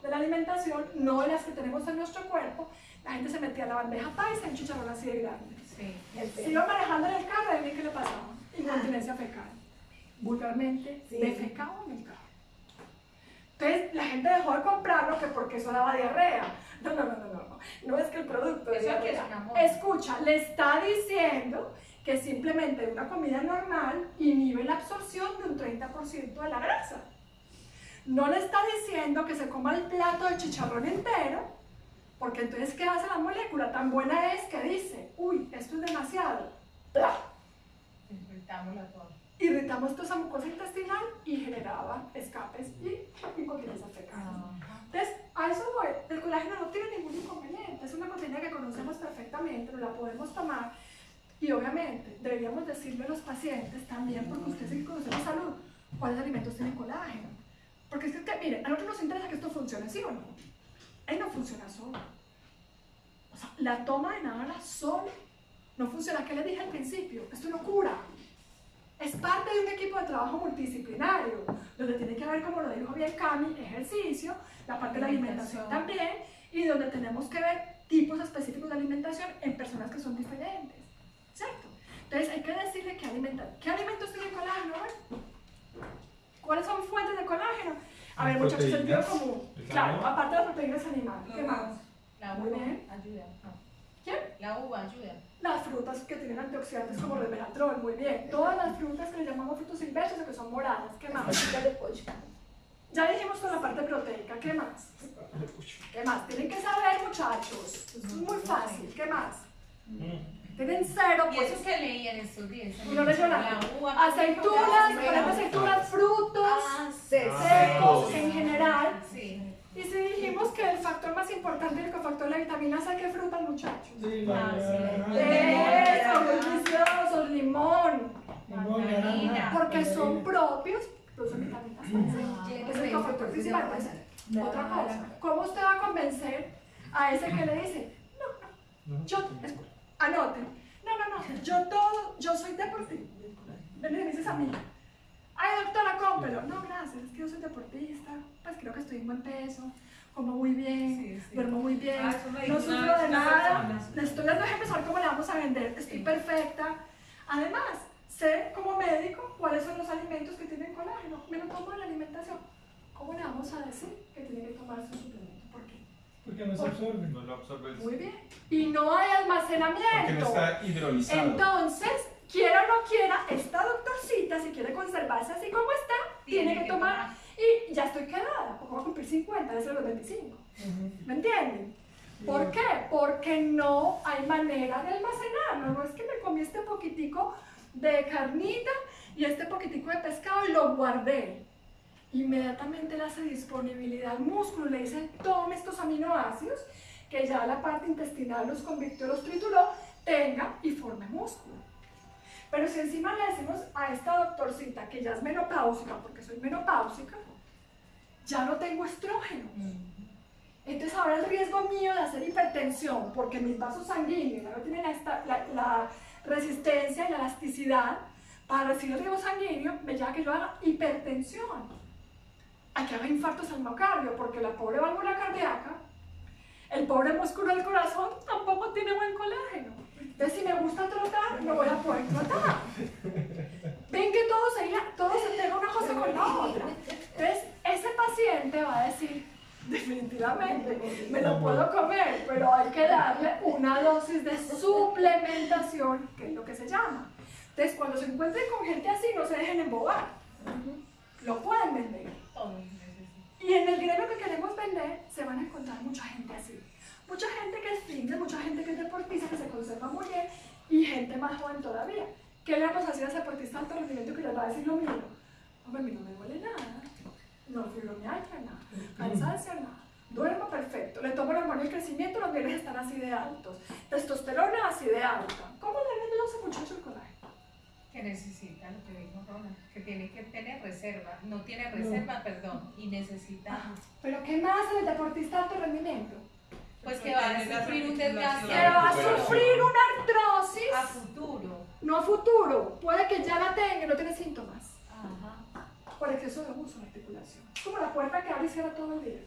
de la alimentación, no de las que tenemos en nuestro cuerpo. La gente se metía a la bandeja paisa un chicharrón así de grande. Sí. Se iba manejando en el carro y bien qué le pasaba. Incontinencia fecal. Vulgarmente, Sí. defecaba en el carro. Entonces la gente dejó de comprarlo que porque eso daba diarrea. No, no, no, no, no. No, es que el producto Eso es un. Escucha, le está diciendo que simplemente una comida normal inhibe la absorción de un 30% de la grasa. No le está diciendo que se coma el plato de chicharrón entero, porque entonces, ¿qué hace la molécula? Tan buena es que dice, uy, esto es demasiado. ¡Pla! Toda. Irritamos toda esa mucosa intestinal y generaba escapes y incontinencia fecal. Entonces, a eso voy. El colágeno no tiene ningún inconveniente. Es una proteína que conocemos perfectamente, nos la podemos tomar. Y obviamente, deberíamos decirle a los pacientes también, porque ustedes sí conocen salud, cuáles alimentos tienen colágeno. Porque es que, miren, a nosotros nos interesa que esto funcione, ¿sí o no? Ahí no funciona solo. O sea, la toma de nada solo no funciona. ¿Qué les dije al principio? Esto no cura. Es parte de un equipo de trabajo multidisciplinario, donde tiene que haber, como lo dijo bien Cami, ejercicio, la parte de la alimentación también, y donde tenemos que ver tipos específicos de alimentación en personas que son diferentes. ¿Cierto? Entonces hay que decirle qué, alimenta, qué alimentos tienen colágeno. Bueno, ¿Cuáles son fuentes de colágeno? A ver, muchachos, sentido común. ¿El Claro, aparte de las proteínas animales. ¿Qué más? La Muy bien. ayuda. ¿Quién? La uva ayuda. Las frutas que tienen antioxidantes como el resveratrol, muy bien. Todas las frutas que le llamamos frutos silvestres o que son moradas. ¿Qué más? Ya dijimos con la parte proteica, ¿qué más? ¿Qué más? Tienen que saber, muchachos. Esto es muy fácil. ¿Qué más? Tienen cero, Y pues. eso que leí en estos días. Y no nada. La uva. Aceitunas, por ejemplo, aceitunas, frutos, Ah, Secos. secos en general. sí. Y si dijimos que el factor más importante es el cofactor de la vitamina C, ¿qué fruta, muchachos? Sí, Ah, sí. Eso, muy deliciosos, limón. Porque son propios, producen vitaminas C. Es el cofactor principal. pues, Otra cosa, ¿cómo usted va a convencer a ese que le dice, no, no, yo, anoten, no, no, no, yo todo, yo soy deportista. Ven y me dices a mí, ay doctora, cómprelo. No, gracias, es que yo soy deportista, pues creo que estoy en buen peso, como muy bien, Sí, sí. duermo muy bien, Ah, no sufro de nada, le estoy dando ejemplos a ver cómo le vamos a vender, estoy perfecta. Además, sé como médico cuáles son los alimentos que tienen colágeno, me lo tomo en la alimentación. ¿Cómo le vamos a decir que tiene que tomarse un suplemento? ¿Por qué? Porque no se absorbe. No lo absorbes. Muy bien. Y no hay Porque no almacenamiento. está hidrolizado. Entonces, quiera o no quiera, esta doctorcita, si quiere conservarse así como está, tiene, que, tomar. Y ya estoy quedada, porque voy a cumplir 50 desde los 25. Ujú. ¿Me entienden? ¿Por qué? Porque no hay manera de almacenarlo. No es que me comí este poquitico de carnita y este poquitico de pescado y lo guardé. Inmediatamente le hace disponibilidad al músculo, le dice, tome estos aminoácidos, que ya la parte intestinal los convirtió, los trituró, tenga y forme músculo. Pero si encima le decimos a esta doctorcita que ya es menopáusica, porque soy menopáusica, ya no tengo estrógeno. Entonces ahora el riesgo mío de hacer hipertensión, porque mis vasos sanguíneos ya no tienen la, la- la resistencia y la elasticidad para recibir el riego sanguíneo, me lleva a que yo haga hipertensión, a que haga infartos al miocardio, porque la pobre válvula cardíaca, el pobre músculo del corazón tampoco tiene buen colágeno. Entonces si me gusta trotar, no voy a poder trotar. Ven que todo se, todo se pega una cosa con la otra. Entonces ese paciente va a decir, definitivamente, me lo puedo comer, pero hay que darle una dosis de suplementación, que es lo que se llama. Entonces, cuando se encuentren con gente así, no se dejen embobar. Lo pueden vender. Y en el gremio que queremos vender, se van a encontrar mucha gente así. Mucha gente que es fitness, mucha gente que es deportista, que se conserva muy bien, y gente más joven todavía. ¿Qué le vamos a decir a ese deportista de alto rendimiento que les va a decir lo mismo? Hombre, a mí no me duele nada, no fibromialgia, nada, cansancio, nada. Duermo perfecto, le tomo la hormona del crecimiento, los niveles están así de altos, testosterona así de alta. ¿Cómo le venden a ese muchacho el colágeno? Que necesita lo que dijo Ronald, que tiene que tener reserva, no tiene reserva, perdón, y necesita, Pero ¿qué más en el deportista de alto rendimiento? pues que va a sufrir un desgaste Que va a sufrir una a artrosis, futuro. no a futuro. Puede que ya la tenga no tiene síntomas. Ajá. Por exceso de uso de articulación. Es como la puerta que abre y cierra todo el día.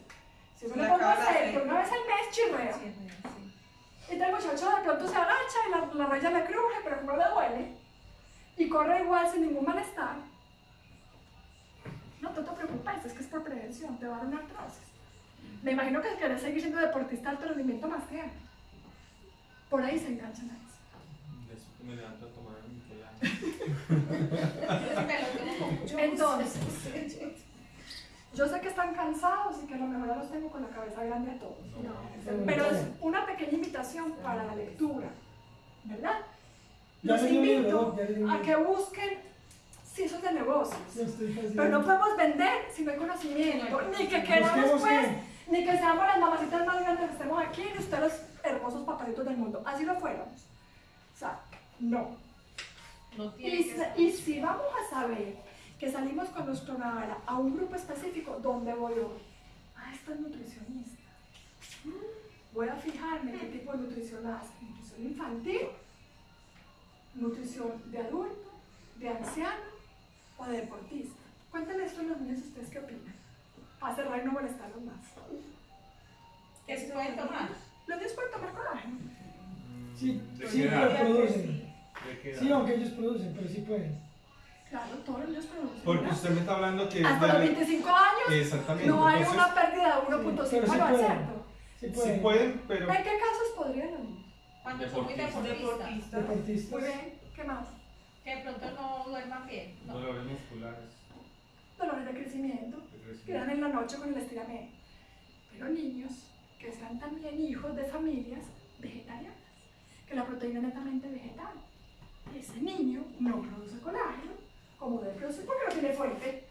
Si Se le pongo el aceite aceite. una vez al mes, chirrea. Sí, sí. Y el muchacho de pronto se agacha y la, la rodilla le cruje, pero como le duele. Y corre igual sin ningún malestar. No te, te preocupes, es que es por prevención, te va a dar una artrosis. Me imagino que querés seguir siendo deportista de alto rendimiento más tiempo. Por ahí se enganchan a eso. Eso que me levanto a tomar mi. Entonces, yo sé que están cansados y que a lo mejor ya los tengo con la cabeza grande a todos. No. Pero es una pequeña invitación para la lectura, ¿verdad? Los invito a que busquen ciencias de negocios. Pero no podemos vender si no hay conocimiento, ni que queramos pues, ni que seamos las mamacitas más grandes que estemos aquí, ni ustedes los hermosos papalitos del mundo. Así lo fuéramos. O sea, no. No tiene Y, que y si vamos a saber que salimos con nuestro Navara a un grupo específico, ¿dónde voy hoy? Ah, esta es nutricionista. Mm, Voy a fijarme qué tipo de nutrición hace. Nutrición infantil, nutrición de adulto, de anciano o de deportista. Cuéntenle esto a los niños ustedes qué opinan. Para cerrar y no molestarlos más. ¿Qué se pueden tomar? Los niños pueden tomar colágeno. Sí, ¿De sí, edad? producen. Sí, aunque ellos producen, pero sí pueden. Claro, todos los niños producen. Porque ¿verdad? usted me está hablando que... Hasta los 25 años Exactamente. no hay entonces, una pérdida de 1.5 pero sí pueden. ¿cierto? Sí Sí pueden. pueden, pero... ¿En qué casos podrían los niños? Cuando son muy Deportista. deportistas, Deportista. Deportistas. Muy bien, ¿qué más? que de pronto no duerman bien. No. Dolores musculares. Dolores de crecimiento, de crecimiento. quedan en la noche con el estiramiento. Pero niños que sean también hijos de familias vegetarianas, que la proteína es netamente vegetal. Ese niño no produce colágeno como debe producir porque no tiene fuente.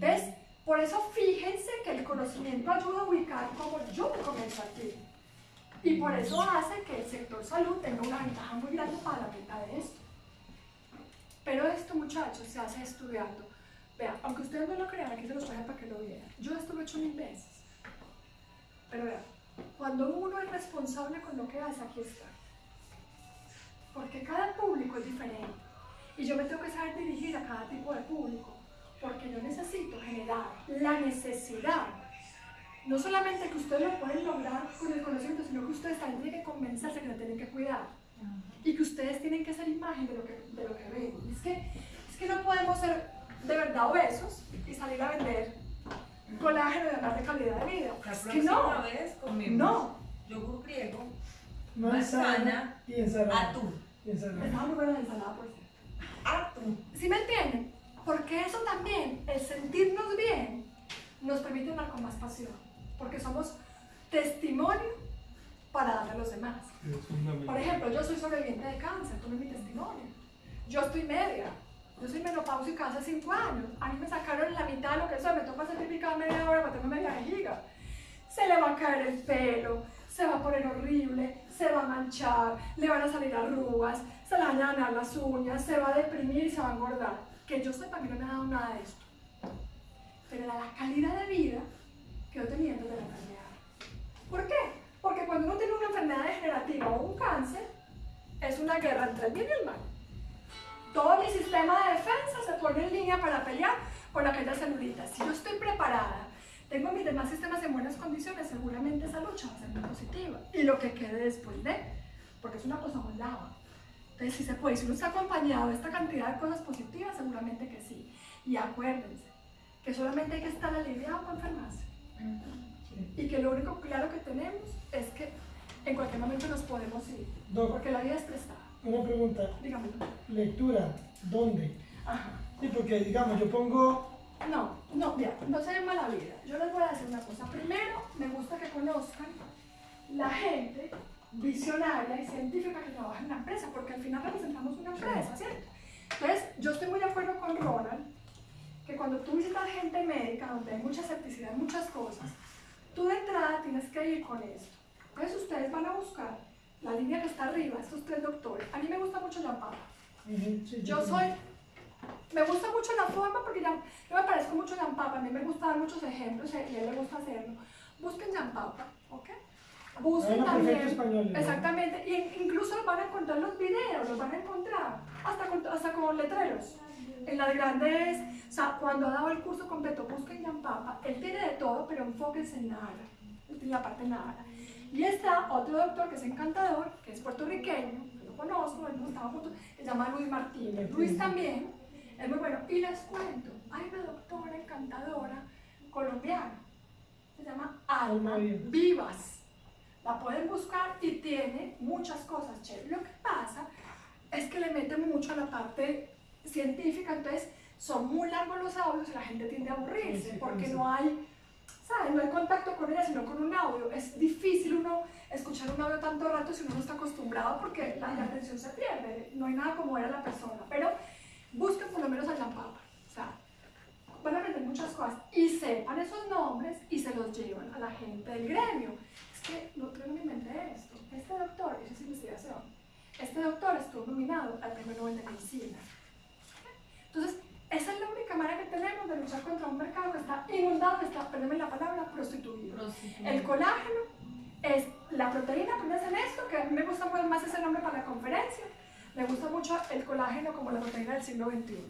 ¿Ves? Por eso fíjense que el conocimiento ayuda a ubicar cómo yo me comienzo aquí. Y por eso hace que el sector salud tenga una ventaja muy grande para la meta de esto. Pero esto, muchachos, se hace estudiando. Vean, aunque ustedes no lo crean, aquí se los traje para que lo vean. Yo estuve hecho mil veces. Pero vean, Cuando uno es responsable con lo que hace, aquí está. Porque cada público es diferente. Y yo me tengo que saber dirigir a cada tipo de público. Porque yo necesito generar la necesidad. No solamente que ustedes lo pueden lograr con el conocimiento, sino que ustedes también tienen que convencerse que lo tienen que cuidar. Y que ustedes tienen que ser imagen de lo que, de lo que ven. Es que, es que no podemos ser de verdad obesos y salir a vender colágeno y hablar de calidad de vida. La Es que no. vez comemos No. yogur griego, Manzana Manzana, y ensalada. atún. Está muy buena la ensalada, por cierto. Atún. ¿Sí me entienden? Porque eso también, el sentirnos bien, nos permite andar con más pasión. Porque somos testimonio para darle a los demás. Por ejemplo, yo soy sobreviviente de cáncer, tome mi testimonio. Yo estoy media. Yo soy menopáusica hace 5 años. A mí me sacaron la mitad de lo que soy. Me toca cada media hora para tener media giga. Se le va a caer el pelo, se va a poner horrible, se va a manchar, le van a salir arrugas, se le van a dañar las uñas, se va a deprimir y se va a engordar. Que yo sepa, mí no me ha dado nada de esto. Pero la calidad de vida que yo tenía antes de la enfermedad. ¿Por qué? Porque cuando uno tiene una enfermedad degenerativa o un cáncer, es una guerra entre el bien y el mal. Todo mi sistema de defensa se pone en línea para pelear con aquellas celulitas. Si yo estoy preparada, tengo mis demás sistemas en buenas condiciones, seguramente esa lucha va a ser muy positiva. Y lo que quede después de, porque es una cosa muy lava. Entonces, si se puede, si uno está acompañado de esta cantidad de cosas positivas, seguramente que sí. Y acuérdense que solamente hay que estar aliviado para enfermarse. Y que lo único claro que tenemos es que en cualquier momento nos podemos ir. Doc, Porque la vida es prestada. una pregunta. Lectura, ¿dónde? Ajá. Sí, porque digamos, yo pongo No, no, mira, no se llama la vida. Yo les voy a decir una cosa. Primero, me gusta que conozcan la gente visionaria y científica que trabaja en la empresa, porque al final representamos una empresa, ¿cierto? Entonces, yo estoy muy de acuerdo con Ronald, que cuando tú visitas gente médica, donde hay mucha escepticidad en muchas cosas, tú de entrada tienes que ir con esto. Entonces, ustedes van a buscar la línea que está arriba, estos tres doctores. A mí me gusta mucho la papa. Yo soy, me gusta mucho la forma porque ya, yo me parezco mucho a Papa, a mí me gusta dar muchos ejemplos y a él le gusta hacerlo. Busquen Papa, ¿ok? Busquen perfecto también, español, ¿no? exactamente, y incluso los van a encontrar en los videos, los van a encontrar, hasta con, hasta con letreros. En las grandes, o sea, cuando ha dado el curso completo, busquen Papa, él tiene de todo, pero enfóquense en nada, él tiene la parte nada. Y está otro doctor que es encantador, que es puertorriqueño, que lo conozco, hemos estado juntos, se llama Luis Martínez. Luis también es muy bueno. Y les cuento, hay una doctora encantadora colombiana, se llama Alma. Vivas. La pueden buscar y tiene muchas cosas chéveres. Lo que pasa es que le mete mucho a la parte científica, entonces son muy largos los audios y la gente tiende a aburrirse Sí, sí, porque sí. no hay, ¿sabes? No hay contacto con ella, sino con un audio. Es difícil uno escuchar un audio tanto rato si uno no está acostumbrado porque la, la atención se pierde. No hay nada como ver a la persona, pero busquen por lo menos a la papa. O sea, van a aprender muchas cosas y sepan esos nombres y se los llevan a la gente del gremio. Es que no, yo no me inventé esto. Este doctor, eso es investigación, este doctor estuvo nominado al Premio Nobel de Medicina. Entonces, esa es la única manera que tenemos de luchar contra un mercado que está inundado, está, perdónme la palabra, prostituido. El colágeno es la proteína, pones en esto, que a mí me gusta más ese nombre para la conferencia. Me gusta mucho el colágeno como la proteína del siglo XXI.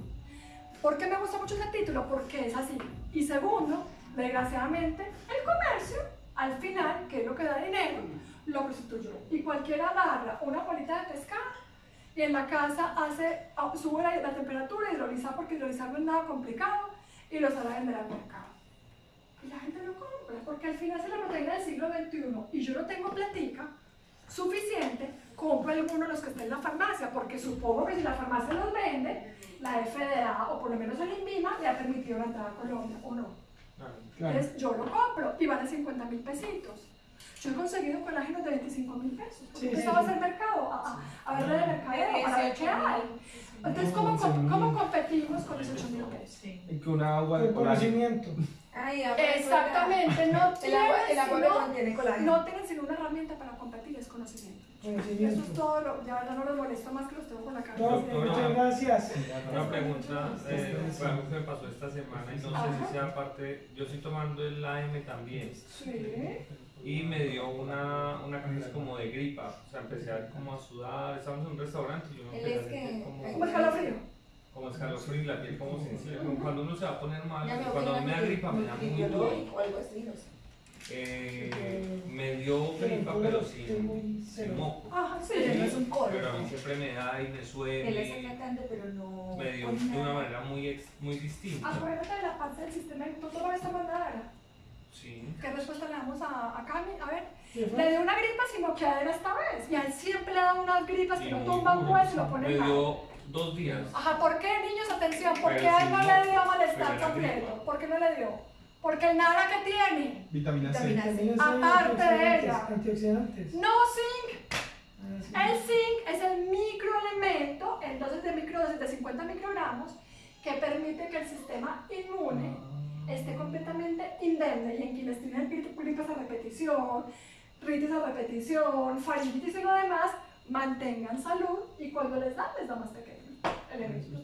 ¿Por qué me gusta mucho ese título? Porque es así. Y segundo, desgraciadamente, el comercio, al final, que es lo que da dinero, lo prostituyó. Y cualquiera agarra una bolita de pescado y en la casa hace, sube la, la temperatura, hidroliza, porque hidrolizar no es nada complicado, y lo sale a vender al mercado. Y la gente lo compra, porque al final es la proteína del siglo XXI y yo no tengo platica suficiente, compro alguno de los que estén en la farmacia, porque supongo que si la farmacia los vende, la FDA o por lo menos el INVIMA le ha permitido la entrada a Colombia, ¿o no? Claro. Entonces yo lo compro y vale 50 mil pesitos. Yo he conseguido colágenos de 25 mil pesos. Sí, sí, a ser mercado, a, a, a ver de mercadeo, para ver qué hay. Entonces, ¿cómo. ¿cómo competimos con 18 mil pesos? Sí. Y que una agua de conocimiento. Ay, Exactamente, no colágeno. El agua, el tienen sino- contiene colágeno. no tienen sino una herramienta para competir, es conocimiento. Eso es todo, lo, ya verdad no los molesto más que los tengo con la cabeza. Doc, muchas gracias. Una pregunta, eh, fue algo que me pasó esta semana y no sé si sea parte, yo estoy tomando el AM también. Sí. Y me dio una, una crisis como de gripa. O sea, empecé a, como a sudar. Estábamos en un restaurante y yo me Él empecé es a sentir como, ¿Cómo escalofrío? como escalofrío y la piel como sensible. Como cuando uno se va a poner mal, me cuando me da gripa me da muy duro. o algo así, no sé. Eh, me dio gripa, pero sin, sin moco. Ajá, sí. Pero no es un coro. Pero a mí siempre me da y me Él está suele. tratando, pero no. Me dio de una manera muy, ex- muy distinta. Acuérdate de la parte del sistema. ¿Tú toda esta mandada? Sí. ¿Qué respuesta le damos a, a Cami? A ver, ¿Qué le dio una gripa sin moqueadera esta vez. Y a él siempre le da unas gripas que Y lo tumban pues y lo ponen mal. dio dos días. Ajá, ¿por qué, niños? Atención, ¿por qué a él no no, le dio malestar completo? ¿Por qué no le dio? Porque el nada que tiene. Vitamina C. Vitamina es Aparte de ella. Antioxidantes. No zinc. Ah, sí. El zinc es el microelemento en dosis de microdosis de 50 microgramos que permite que el sistema inmune esté completamente indemne y en quienes tienen gri- gripas a repetición, ritis a repetición, faringitis y lo demás, mantengan salud y cuando les da, les da más pequeño. elemento.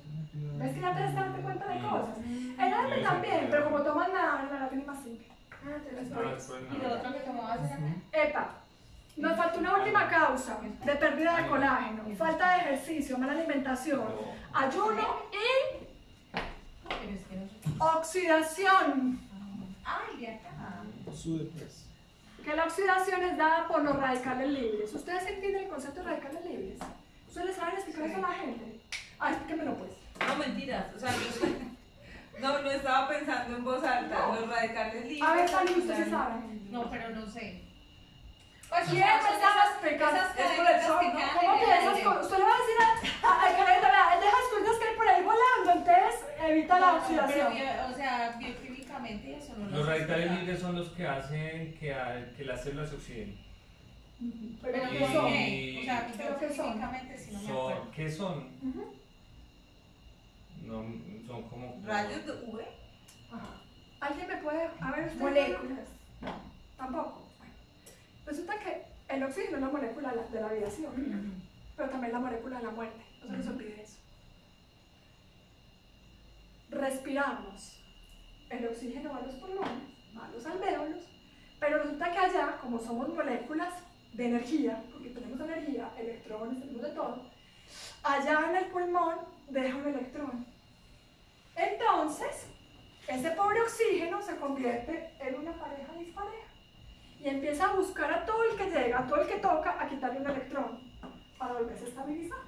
¿Ves que ya te estás dando cuenta de cosas? El ADN también, pero como toman nada, la tiene más zinc. Ah, te lo Ah, después Y lo otro que tomabas era Epa, nos falta una última causa de pérdida de colágeno, falta de ejercicio, mala alimentación, ayuno y Pero es que no oxidación. Ay, de acá. Que la oxidación es dada por los radicales libres. ¿Ustedes entienden el concepto de radicales libres? ¿Ustedes les saben explicar eso a la gente? Ah, explíquemelo pues. No, mentiras. O sea, yo no, no estaba pensando en voz alta. Los radicales libres. A ver, Fanny, ¿usted sí ayudan- sabe? No, pero no sé. ¿Quién me estaba explicando? esas Es por el sol, ¿no? ¿Cómo que esas cosas? Usted le va a decir a- a- da- deja cosas que hay por ahí volando, entonces evita la oxidación. o sea, bioquímicamente eso no lo Los radicales libres son los que hacen que, a- que las células se oxiden. Pero ¿qué son? O sea, ¿Pero qué son? bioquímicamente sí no me acuerdo. ¿Qué son? No, son como... Rayos de UV. Ajá. ¿Alguien me puede.? A ver, usted. Moléculas. Tampoco. Resulta que el oxígeno es la molécula de la- de la vida, ¿sí o no? Pero también la molécula de la muerte. No se les olvide eso. Respiramos. El oxígeno va a los pulmones, va a los alvéolos, pero resulta que allá, como somos moléculas de energía, porque tenemos energía, electrones, tenemos de todo, allá en el pulmón deja un electrón. Entonces, ese pobre oxígeno se convierte en una pareja dispareja y empieza a buscar a todo el que llega, a todo el que toca, a quitarle un electrón para volverse a estabilizar.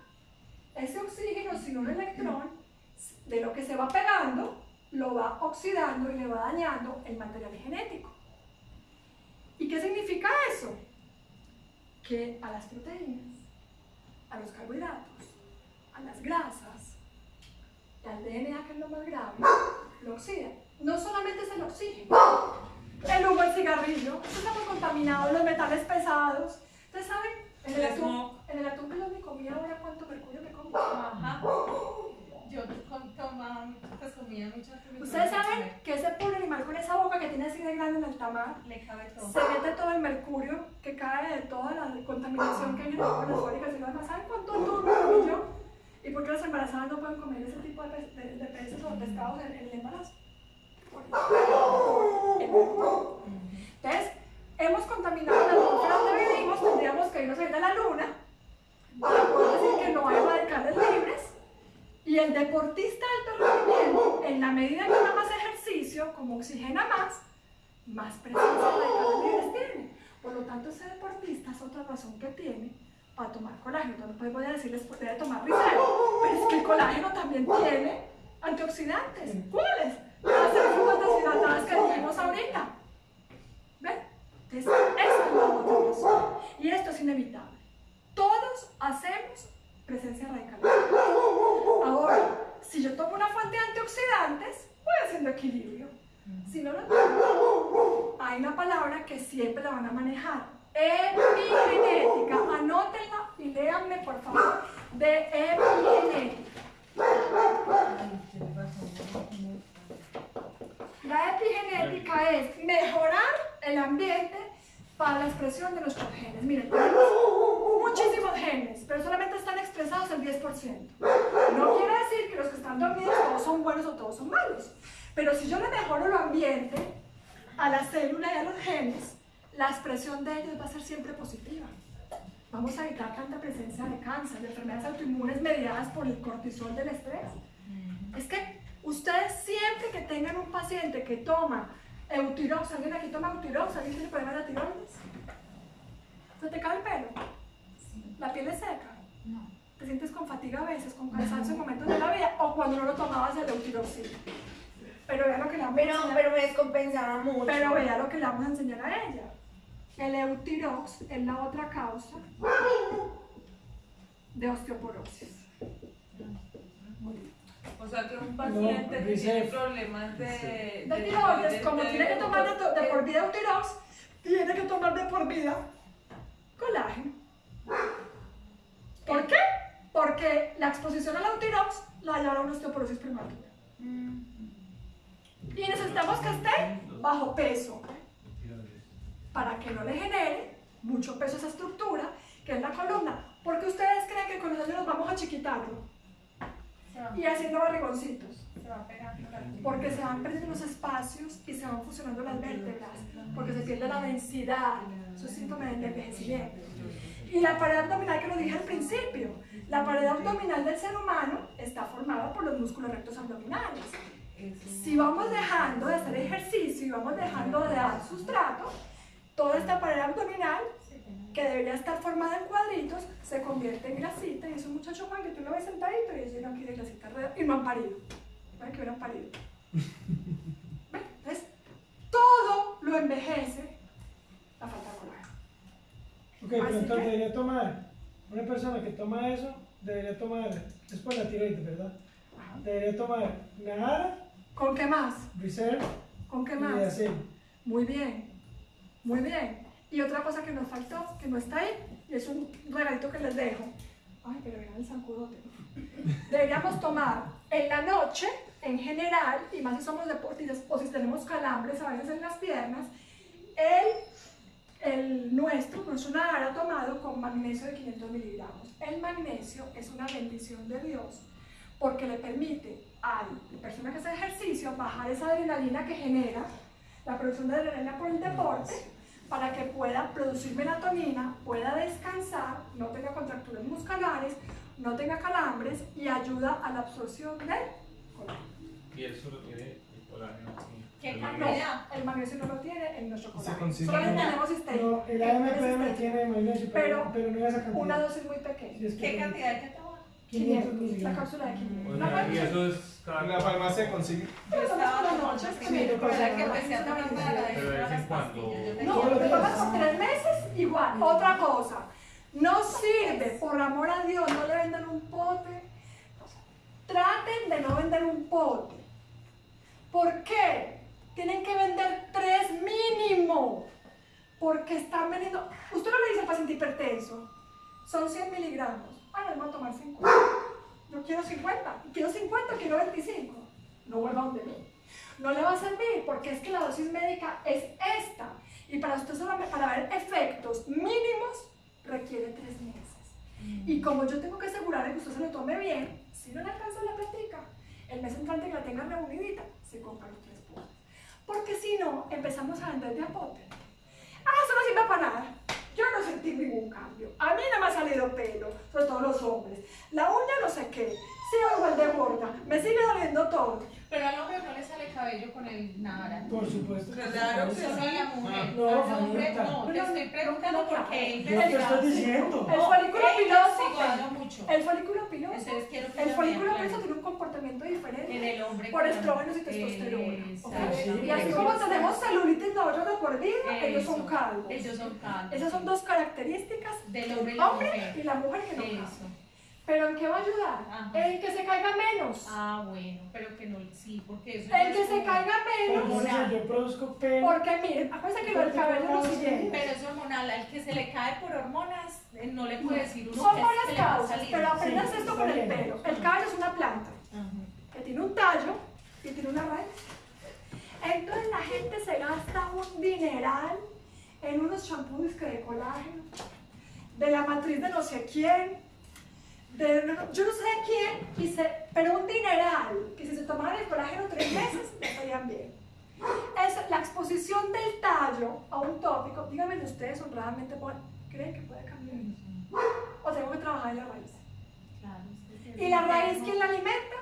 Ese oxígeno sin un electrón, de lo que se va pegando, lo va oxidando y le va dañando el material genético. ¿Y qué significa eso? Que a las proteínas, a los carbohidratos, a las grasas y al DNA, que es lo más grave, lo oxida. No solamente es el oxígeno, el humo del cigarrillo, eso está muy contaminado, los metales pesados. Ustedes saben, en el atún, en el atún que yo me comí ahora, ¿cuánto mercurio me comí? Ajá. Yo tomaba, pues comía mucho. Ustedes saben que ese pobre animal con esa boca que tiene así de grande en el tamar, Le cabe todo. se mete todo el mercurio que cae de toda la contaminación que hay en las fábricas y lo demás. ¿Saben cuánto atún me comí yo? ¿Y por qué las embarazadas no pueden comer ese tipo de, pe- de- de peces o pescados en, en el embarazo? Por. Entonces, hemos contaminado la atmósfera donde vivimos, tendríamos que irnos a ir a la luna para poder decir que no hay radicales libres. Y el deportista de alto rendimiento, en la medida que haga más ejercicio, como oxigena más, más presencia de radicales libres tiene. Por lo tanto, ese deportista es otra razón que tiene para tomar colágeno. Entonces, voy a decirles, pues debe tomar risero. Pero es que el colágeno también tiene antioxidantes. ¿Cuáles? Las frutas deshidratadas que dijimos ahorita. ¿Ven? Entonces, es la razón. Y esto es inevitable. Todos hacemos presencia radical. Ahora, si yo tomo una fuente de antioxidantes, voy haciendo equilibrio. Si no lo tomo, hay una palabra que siempre la van a manejar. Epigenética. Anótenla y léanme, por favor, de epigenética. La epigenética es mejorar el ambiente para la expresión de nuestros genes. Miren, tenemos muchísimos genes, pero solamente están expresados el 10%. No quiere decir que los que están dormidos todos son buenos o todos son malos. Pero si yo le mejoro el ambiente a la célula y a los genes, la expresión de ellos va a ser siempre positiva. Vamos a evitar tanta presencia de cáncer, de enfermedades autoinmunes mediadas por el cortisol del estrés. Es que ustedes siempre que tengan un paciente que toma Eutirox, alguien aquí toma Eutirox, alguien tiene problemas de tiroides, ¿se te cae el pelo? ¿La piel es seca? No. ¿Te sientes con fatiga a veces, con cansancio en momentos de la vida o cuando no lo tomabas el Eutirox? Sí. Pero vea lo que le vamos a Pero, enseñar. pero me descompensaba mucho. Pero vea lo que le vamos a enseñar a ella. El Eutirox es la otra causa de osteoporosis. O sea que un paciente que dice- tiene problemas de, De tiroides, como tiene que tomar de, de por vida Eutirox, tiene que tomar de por vida colágeno. ¿Por qué? Porque la exposición al Eutirox la lleva a una osteoporosis prematura. Y necesitamos que esté bajo peso para que no le genere mucho peso a esa estructura que es la columna. Porque ustedes creen que con los años nos vamos a chiquitarlo y haciendo barrigoncitos. Porque se van perdiendo los espacios y se van fusionando las vértebras, porque se pierde la densidad. Eso es síntoma del envejecimiento. Y la pared abdominal que lo dije al principio, la pared abdominal del ser humano está formada por los músculos rectos abdominales. Si vamos dejando de hacer ejercicio y vamos dejando de dar sustrato, toda esta pared abdominal, que debería estar formada en cuadritos, se convierte en grasita. Y es un muchacho Juan que tú lo ves sentadito y es lleno aquí de grasita alrededor. Y no han parido. ¿Ven que hubieran parido? ¿Ven? Entonces, todo lo envejece la falta de colágeno. Ok, pero Así entonces que- debería tomar, una persona que toma eso, debería tomar, es por la tiroides, ¿verdad? Ajá. Debería tomar Nahara, ¿Con qué más? Reserve ¿Con qué y más? Diacel. Muy bien, muy bien. Y otra cosa que nos faltó, que no está ahí, y es un regalito que les dejo. Ay, pero vean el zancudote. Deberíamos tomar en la noche, en general, y más si somos deportistas o si tenemos calambres a veces en las piernas, el, el nuestro, nuestro nadar tomado con magnesio de 500 miligramos. El magnesio es una bendición de Dios porque le permite a la persona que hace ejercicio bajar esa adrenalina que genera la producción de adrenalina por el deporte para que pueda producir melatonina, pueda descansar, no tenga contracturas musculares, no tenga calambres y ayuda a la absorción de colágeno. Y eso lo tiene el colágeno. ¿Qué El cantidad? magnesio. No, el magnesio no lo tiene en nuestro colágeno. como- tenemos cisteína. No, el AMPM es cisteína. tiene magnesio, pero, Pero pero, no esa cantidad. Una dosis muy Sí, pequeña. es que ¿Qué cantidad hay que tomar? 500 500, la cápsula de 500. Bueno, La y eso es cada En la farmacia consigue. Pero estamos por las noches, por la la que empecé a Pero de vez en las cuando. Yo No, días. por tres meses, igual. Otra cosa, no sirve, por amor a Dios, no le vendan un pote. Traten de no vender un pote. ¿Por qué? Tienen que vender tres mínimo. Porque están vendiendo. Usted no le dice al paciente hipertenso, son 100 miligramos. Ah, no, tomar 50. Yo quiero 50. Quiero 50, quiero 25. No vuelva donde mí. No le va a servir porque es que la dosis médica es esta. Y para usted para ver efectos mínimos requiere tres meses. Y como yo tengo que asegurar que usted se lo tome bien, si no le alcanza la plática, el mes entrante que la tenga reunidita, se compra los tres potes. Porque si no, empezamos a vender de a pote. Ah, eso no sirve para nada. Yo no sentí ningún cambio. A mí no me ha salido pelo, sobre todo los hombres. La uña no sé qué. Sigo igual de gorda. Me sigue doliendo todo. Pero al hombre no le sale cabello con el nara. Por supuesto. Claro que Solo a la mujer. No, Al hombre Juanita. no. Te estoy preguntando porque he Yo te estoy diciendo. El folículo piloso. El folículo piloso. Entonces quiero que El folículo piloso tiene un comportamiento hombre. por estrógenos y testosterona. ¿ok? Exacto. Y así como tenemos celulitis nosotros de por vida, ellos son calvos. Ellos son calvos. Esas son dos características Del hombre y la hombre mujer. y la mujer que no calva. Pero ¿en qué va a ayudar? Ajá. En que se caiga menos. Ah, bueno, pero que no, sí, porque eso En no que se caiga menos. entonces yo produzco pelo. Porque miren, acuérdense que lo del cabello es lo siguiente. Pero es hormonal, al que se le cae por hormonas, eh, no le puede decir uno Son que varias se le va a causas, pero aprendas Sí, esto con el bien. pelo. El cabello es una planta Ajá. Que tiene un tallo y tiene una raíz. Entonces la gente se gasta un dineral en unos champús que de colágeno, de la matriz de no sé quién, de yo no sé de quién, y se, pero un dineral, que si se tomaran el colágeno tres meses, estarían bien. Es la exposición del tallo a un tópico. Díganme ustedes honradamente, ¿creen que puede cambiar? ¿O tengo que trabajar en la raíz? Claro, ¿Y la raíz quién la alimenta?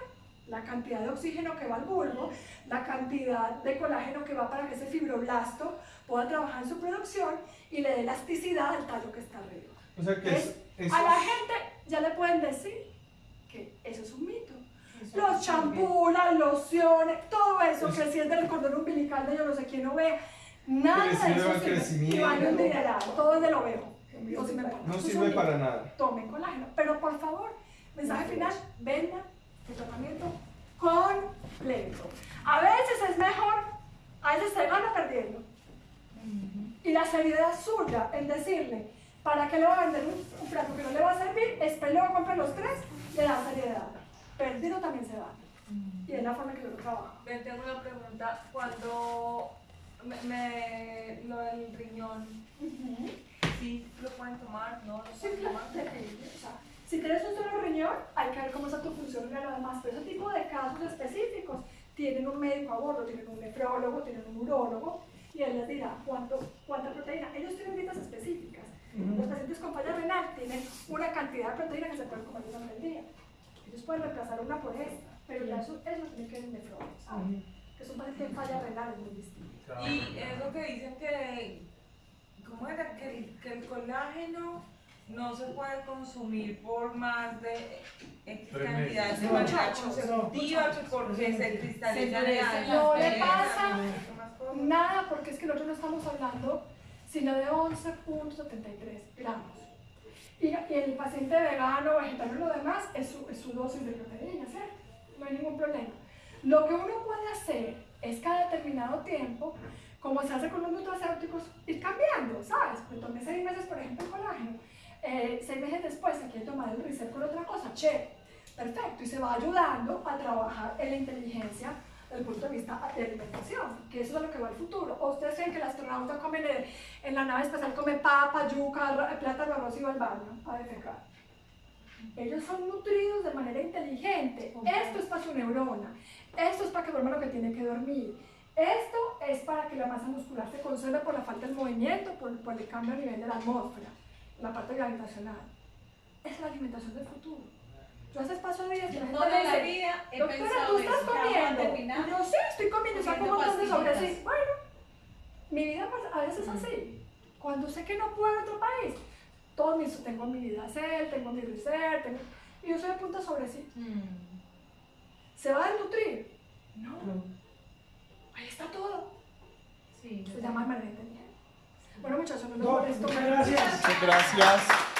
La cantidad de oxígeno que va al bulbo, la cantidad de colágeno que va para que ese fibroblasto pueda trabajar en su producción y le dé elasticidad al tallo que está arriba. O sea que es, Es- eso A la gente ya le pueden decir que eso es un mito. eso Los champús, las lociones, todo eso Es- que si es del cordón umbilical de yo no sé quién no ve, nada de eso sirve. Y van un dineral, todo es de lo veo. O si me ponen no sirve para nada. Tomen colágeno. Pero por favor, mensaje final, vendan el tratamiento completo. A veces es mejor, a veces se gana perdiendo. Y la seriedad suya en decirle, ¿para qué le va a vender un, un plato que no le va a servir? Espero luego compre los tres, le da seriedad. Perdido también se va. Y es la forma que yo lo trabajo. Ven, tengo una pregunta. Cuando me, me- lo del riñón, ¿sí lo pueden tomar? ¿No lo pueden tomar? Si tienes un solo riñón, hay que ver cómo está tu función y lo demás. Pero ese tipo de casos específicos tienen un médico a bordo, tienen un nefrólogo, tienen un urólogo, y él les dirá cuánto, cuánta proteína. Ellos tienen dietas específicas. Los pacientes con falla renal tienen una cantidad de proteína que se pueden comer durante el día. Ellos pueden reemplazar una por esta, pero ya eso, eso tiene que ver el nefrólogo, ¿sabes? Que es un paciente falla renal, es muy distinto. Y es lo que dicen que, ¿cómo era? Que el, que el colágeno no se puede consumir por más de X cantidad de que porque se cristaliza No le pasa. Nada, porque es que nosotros no estamos hablando sino de 11.73 gramos. Y, y el paciente vegano, vegetariano y lo demás es su, es su dosis de proteína, ¿cierto? No hay ningún problema. Lo que uno puede hacer es cada determinado tiempo, como se hace con los nutracéuticos, ir cambiando, ¿sabes? Me tomé seis meses, por ejemplo, el colágeno. Eh, seis meses después, se quiere tomar el reset con otra cosa, che, perfecto. Y se va ayudando a trabajar en la inteligencia desde el punto de vista de alimentación, que eso es a lo que va el futuro. ¿O ustedes creen que el astronauta come en, en la nave espacial, come papa, yuca, arro- plátano, arroz y va al baño a defecar? Ellos son nutridos de manera inteligente. Esto es para su neurona. Esto es para que duerma lo que tiene que dormir. Esto es para que la masa muscular se conserve por la falta del movimiento, por, por el cambio a nivel de la atmósfera, la parte gravitacional. Es la alimentación del futuro. Yo hace paso de días y la gente Toda me la dice, vida he Doctora, tú estás eso, comiendo. Y yo sí, estoy comiendo, saco un montón de. Sí, bueno, mi vida a veces es así. Cuando sé que no puedo en otro país, todo mi, tengo mi vida cel, tengo mi research, tengo, y yo soy de punta sobre sí. Mm. ¿Se va a desnutrir? No, No. ahí está todo. Sí, Se llama inteligente. Bueno, muchachos, no No, muchas gracias. Muchas gracias.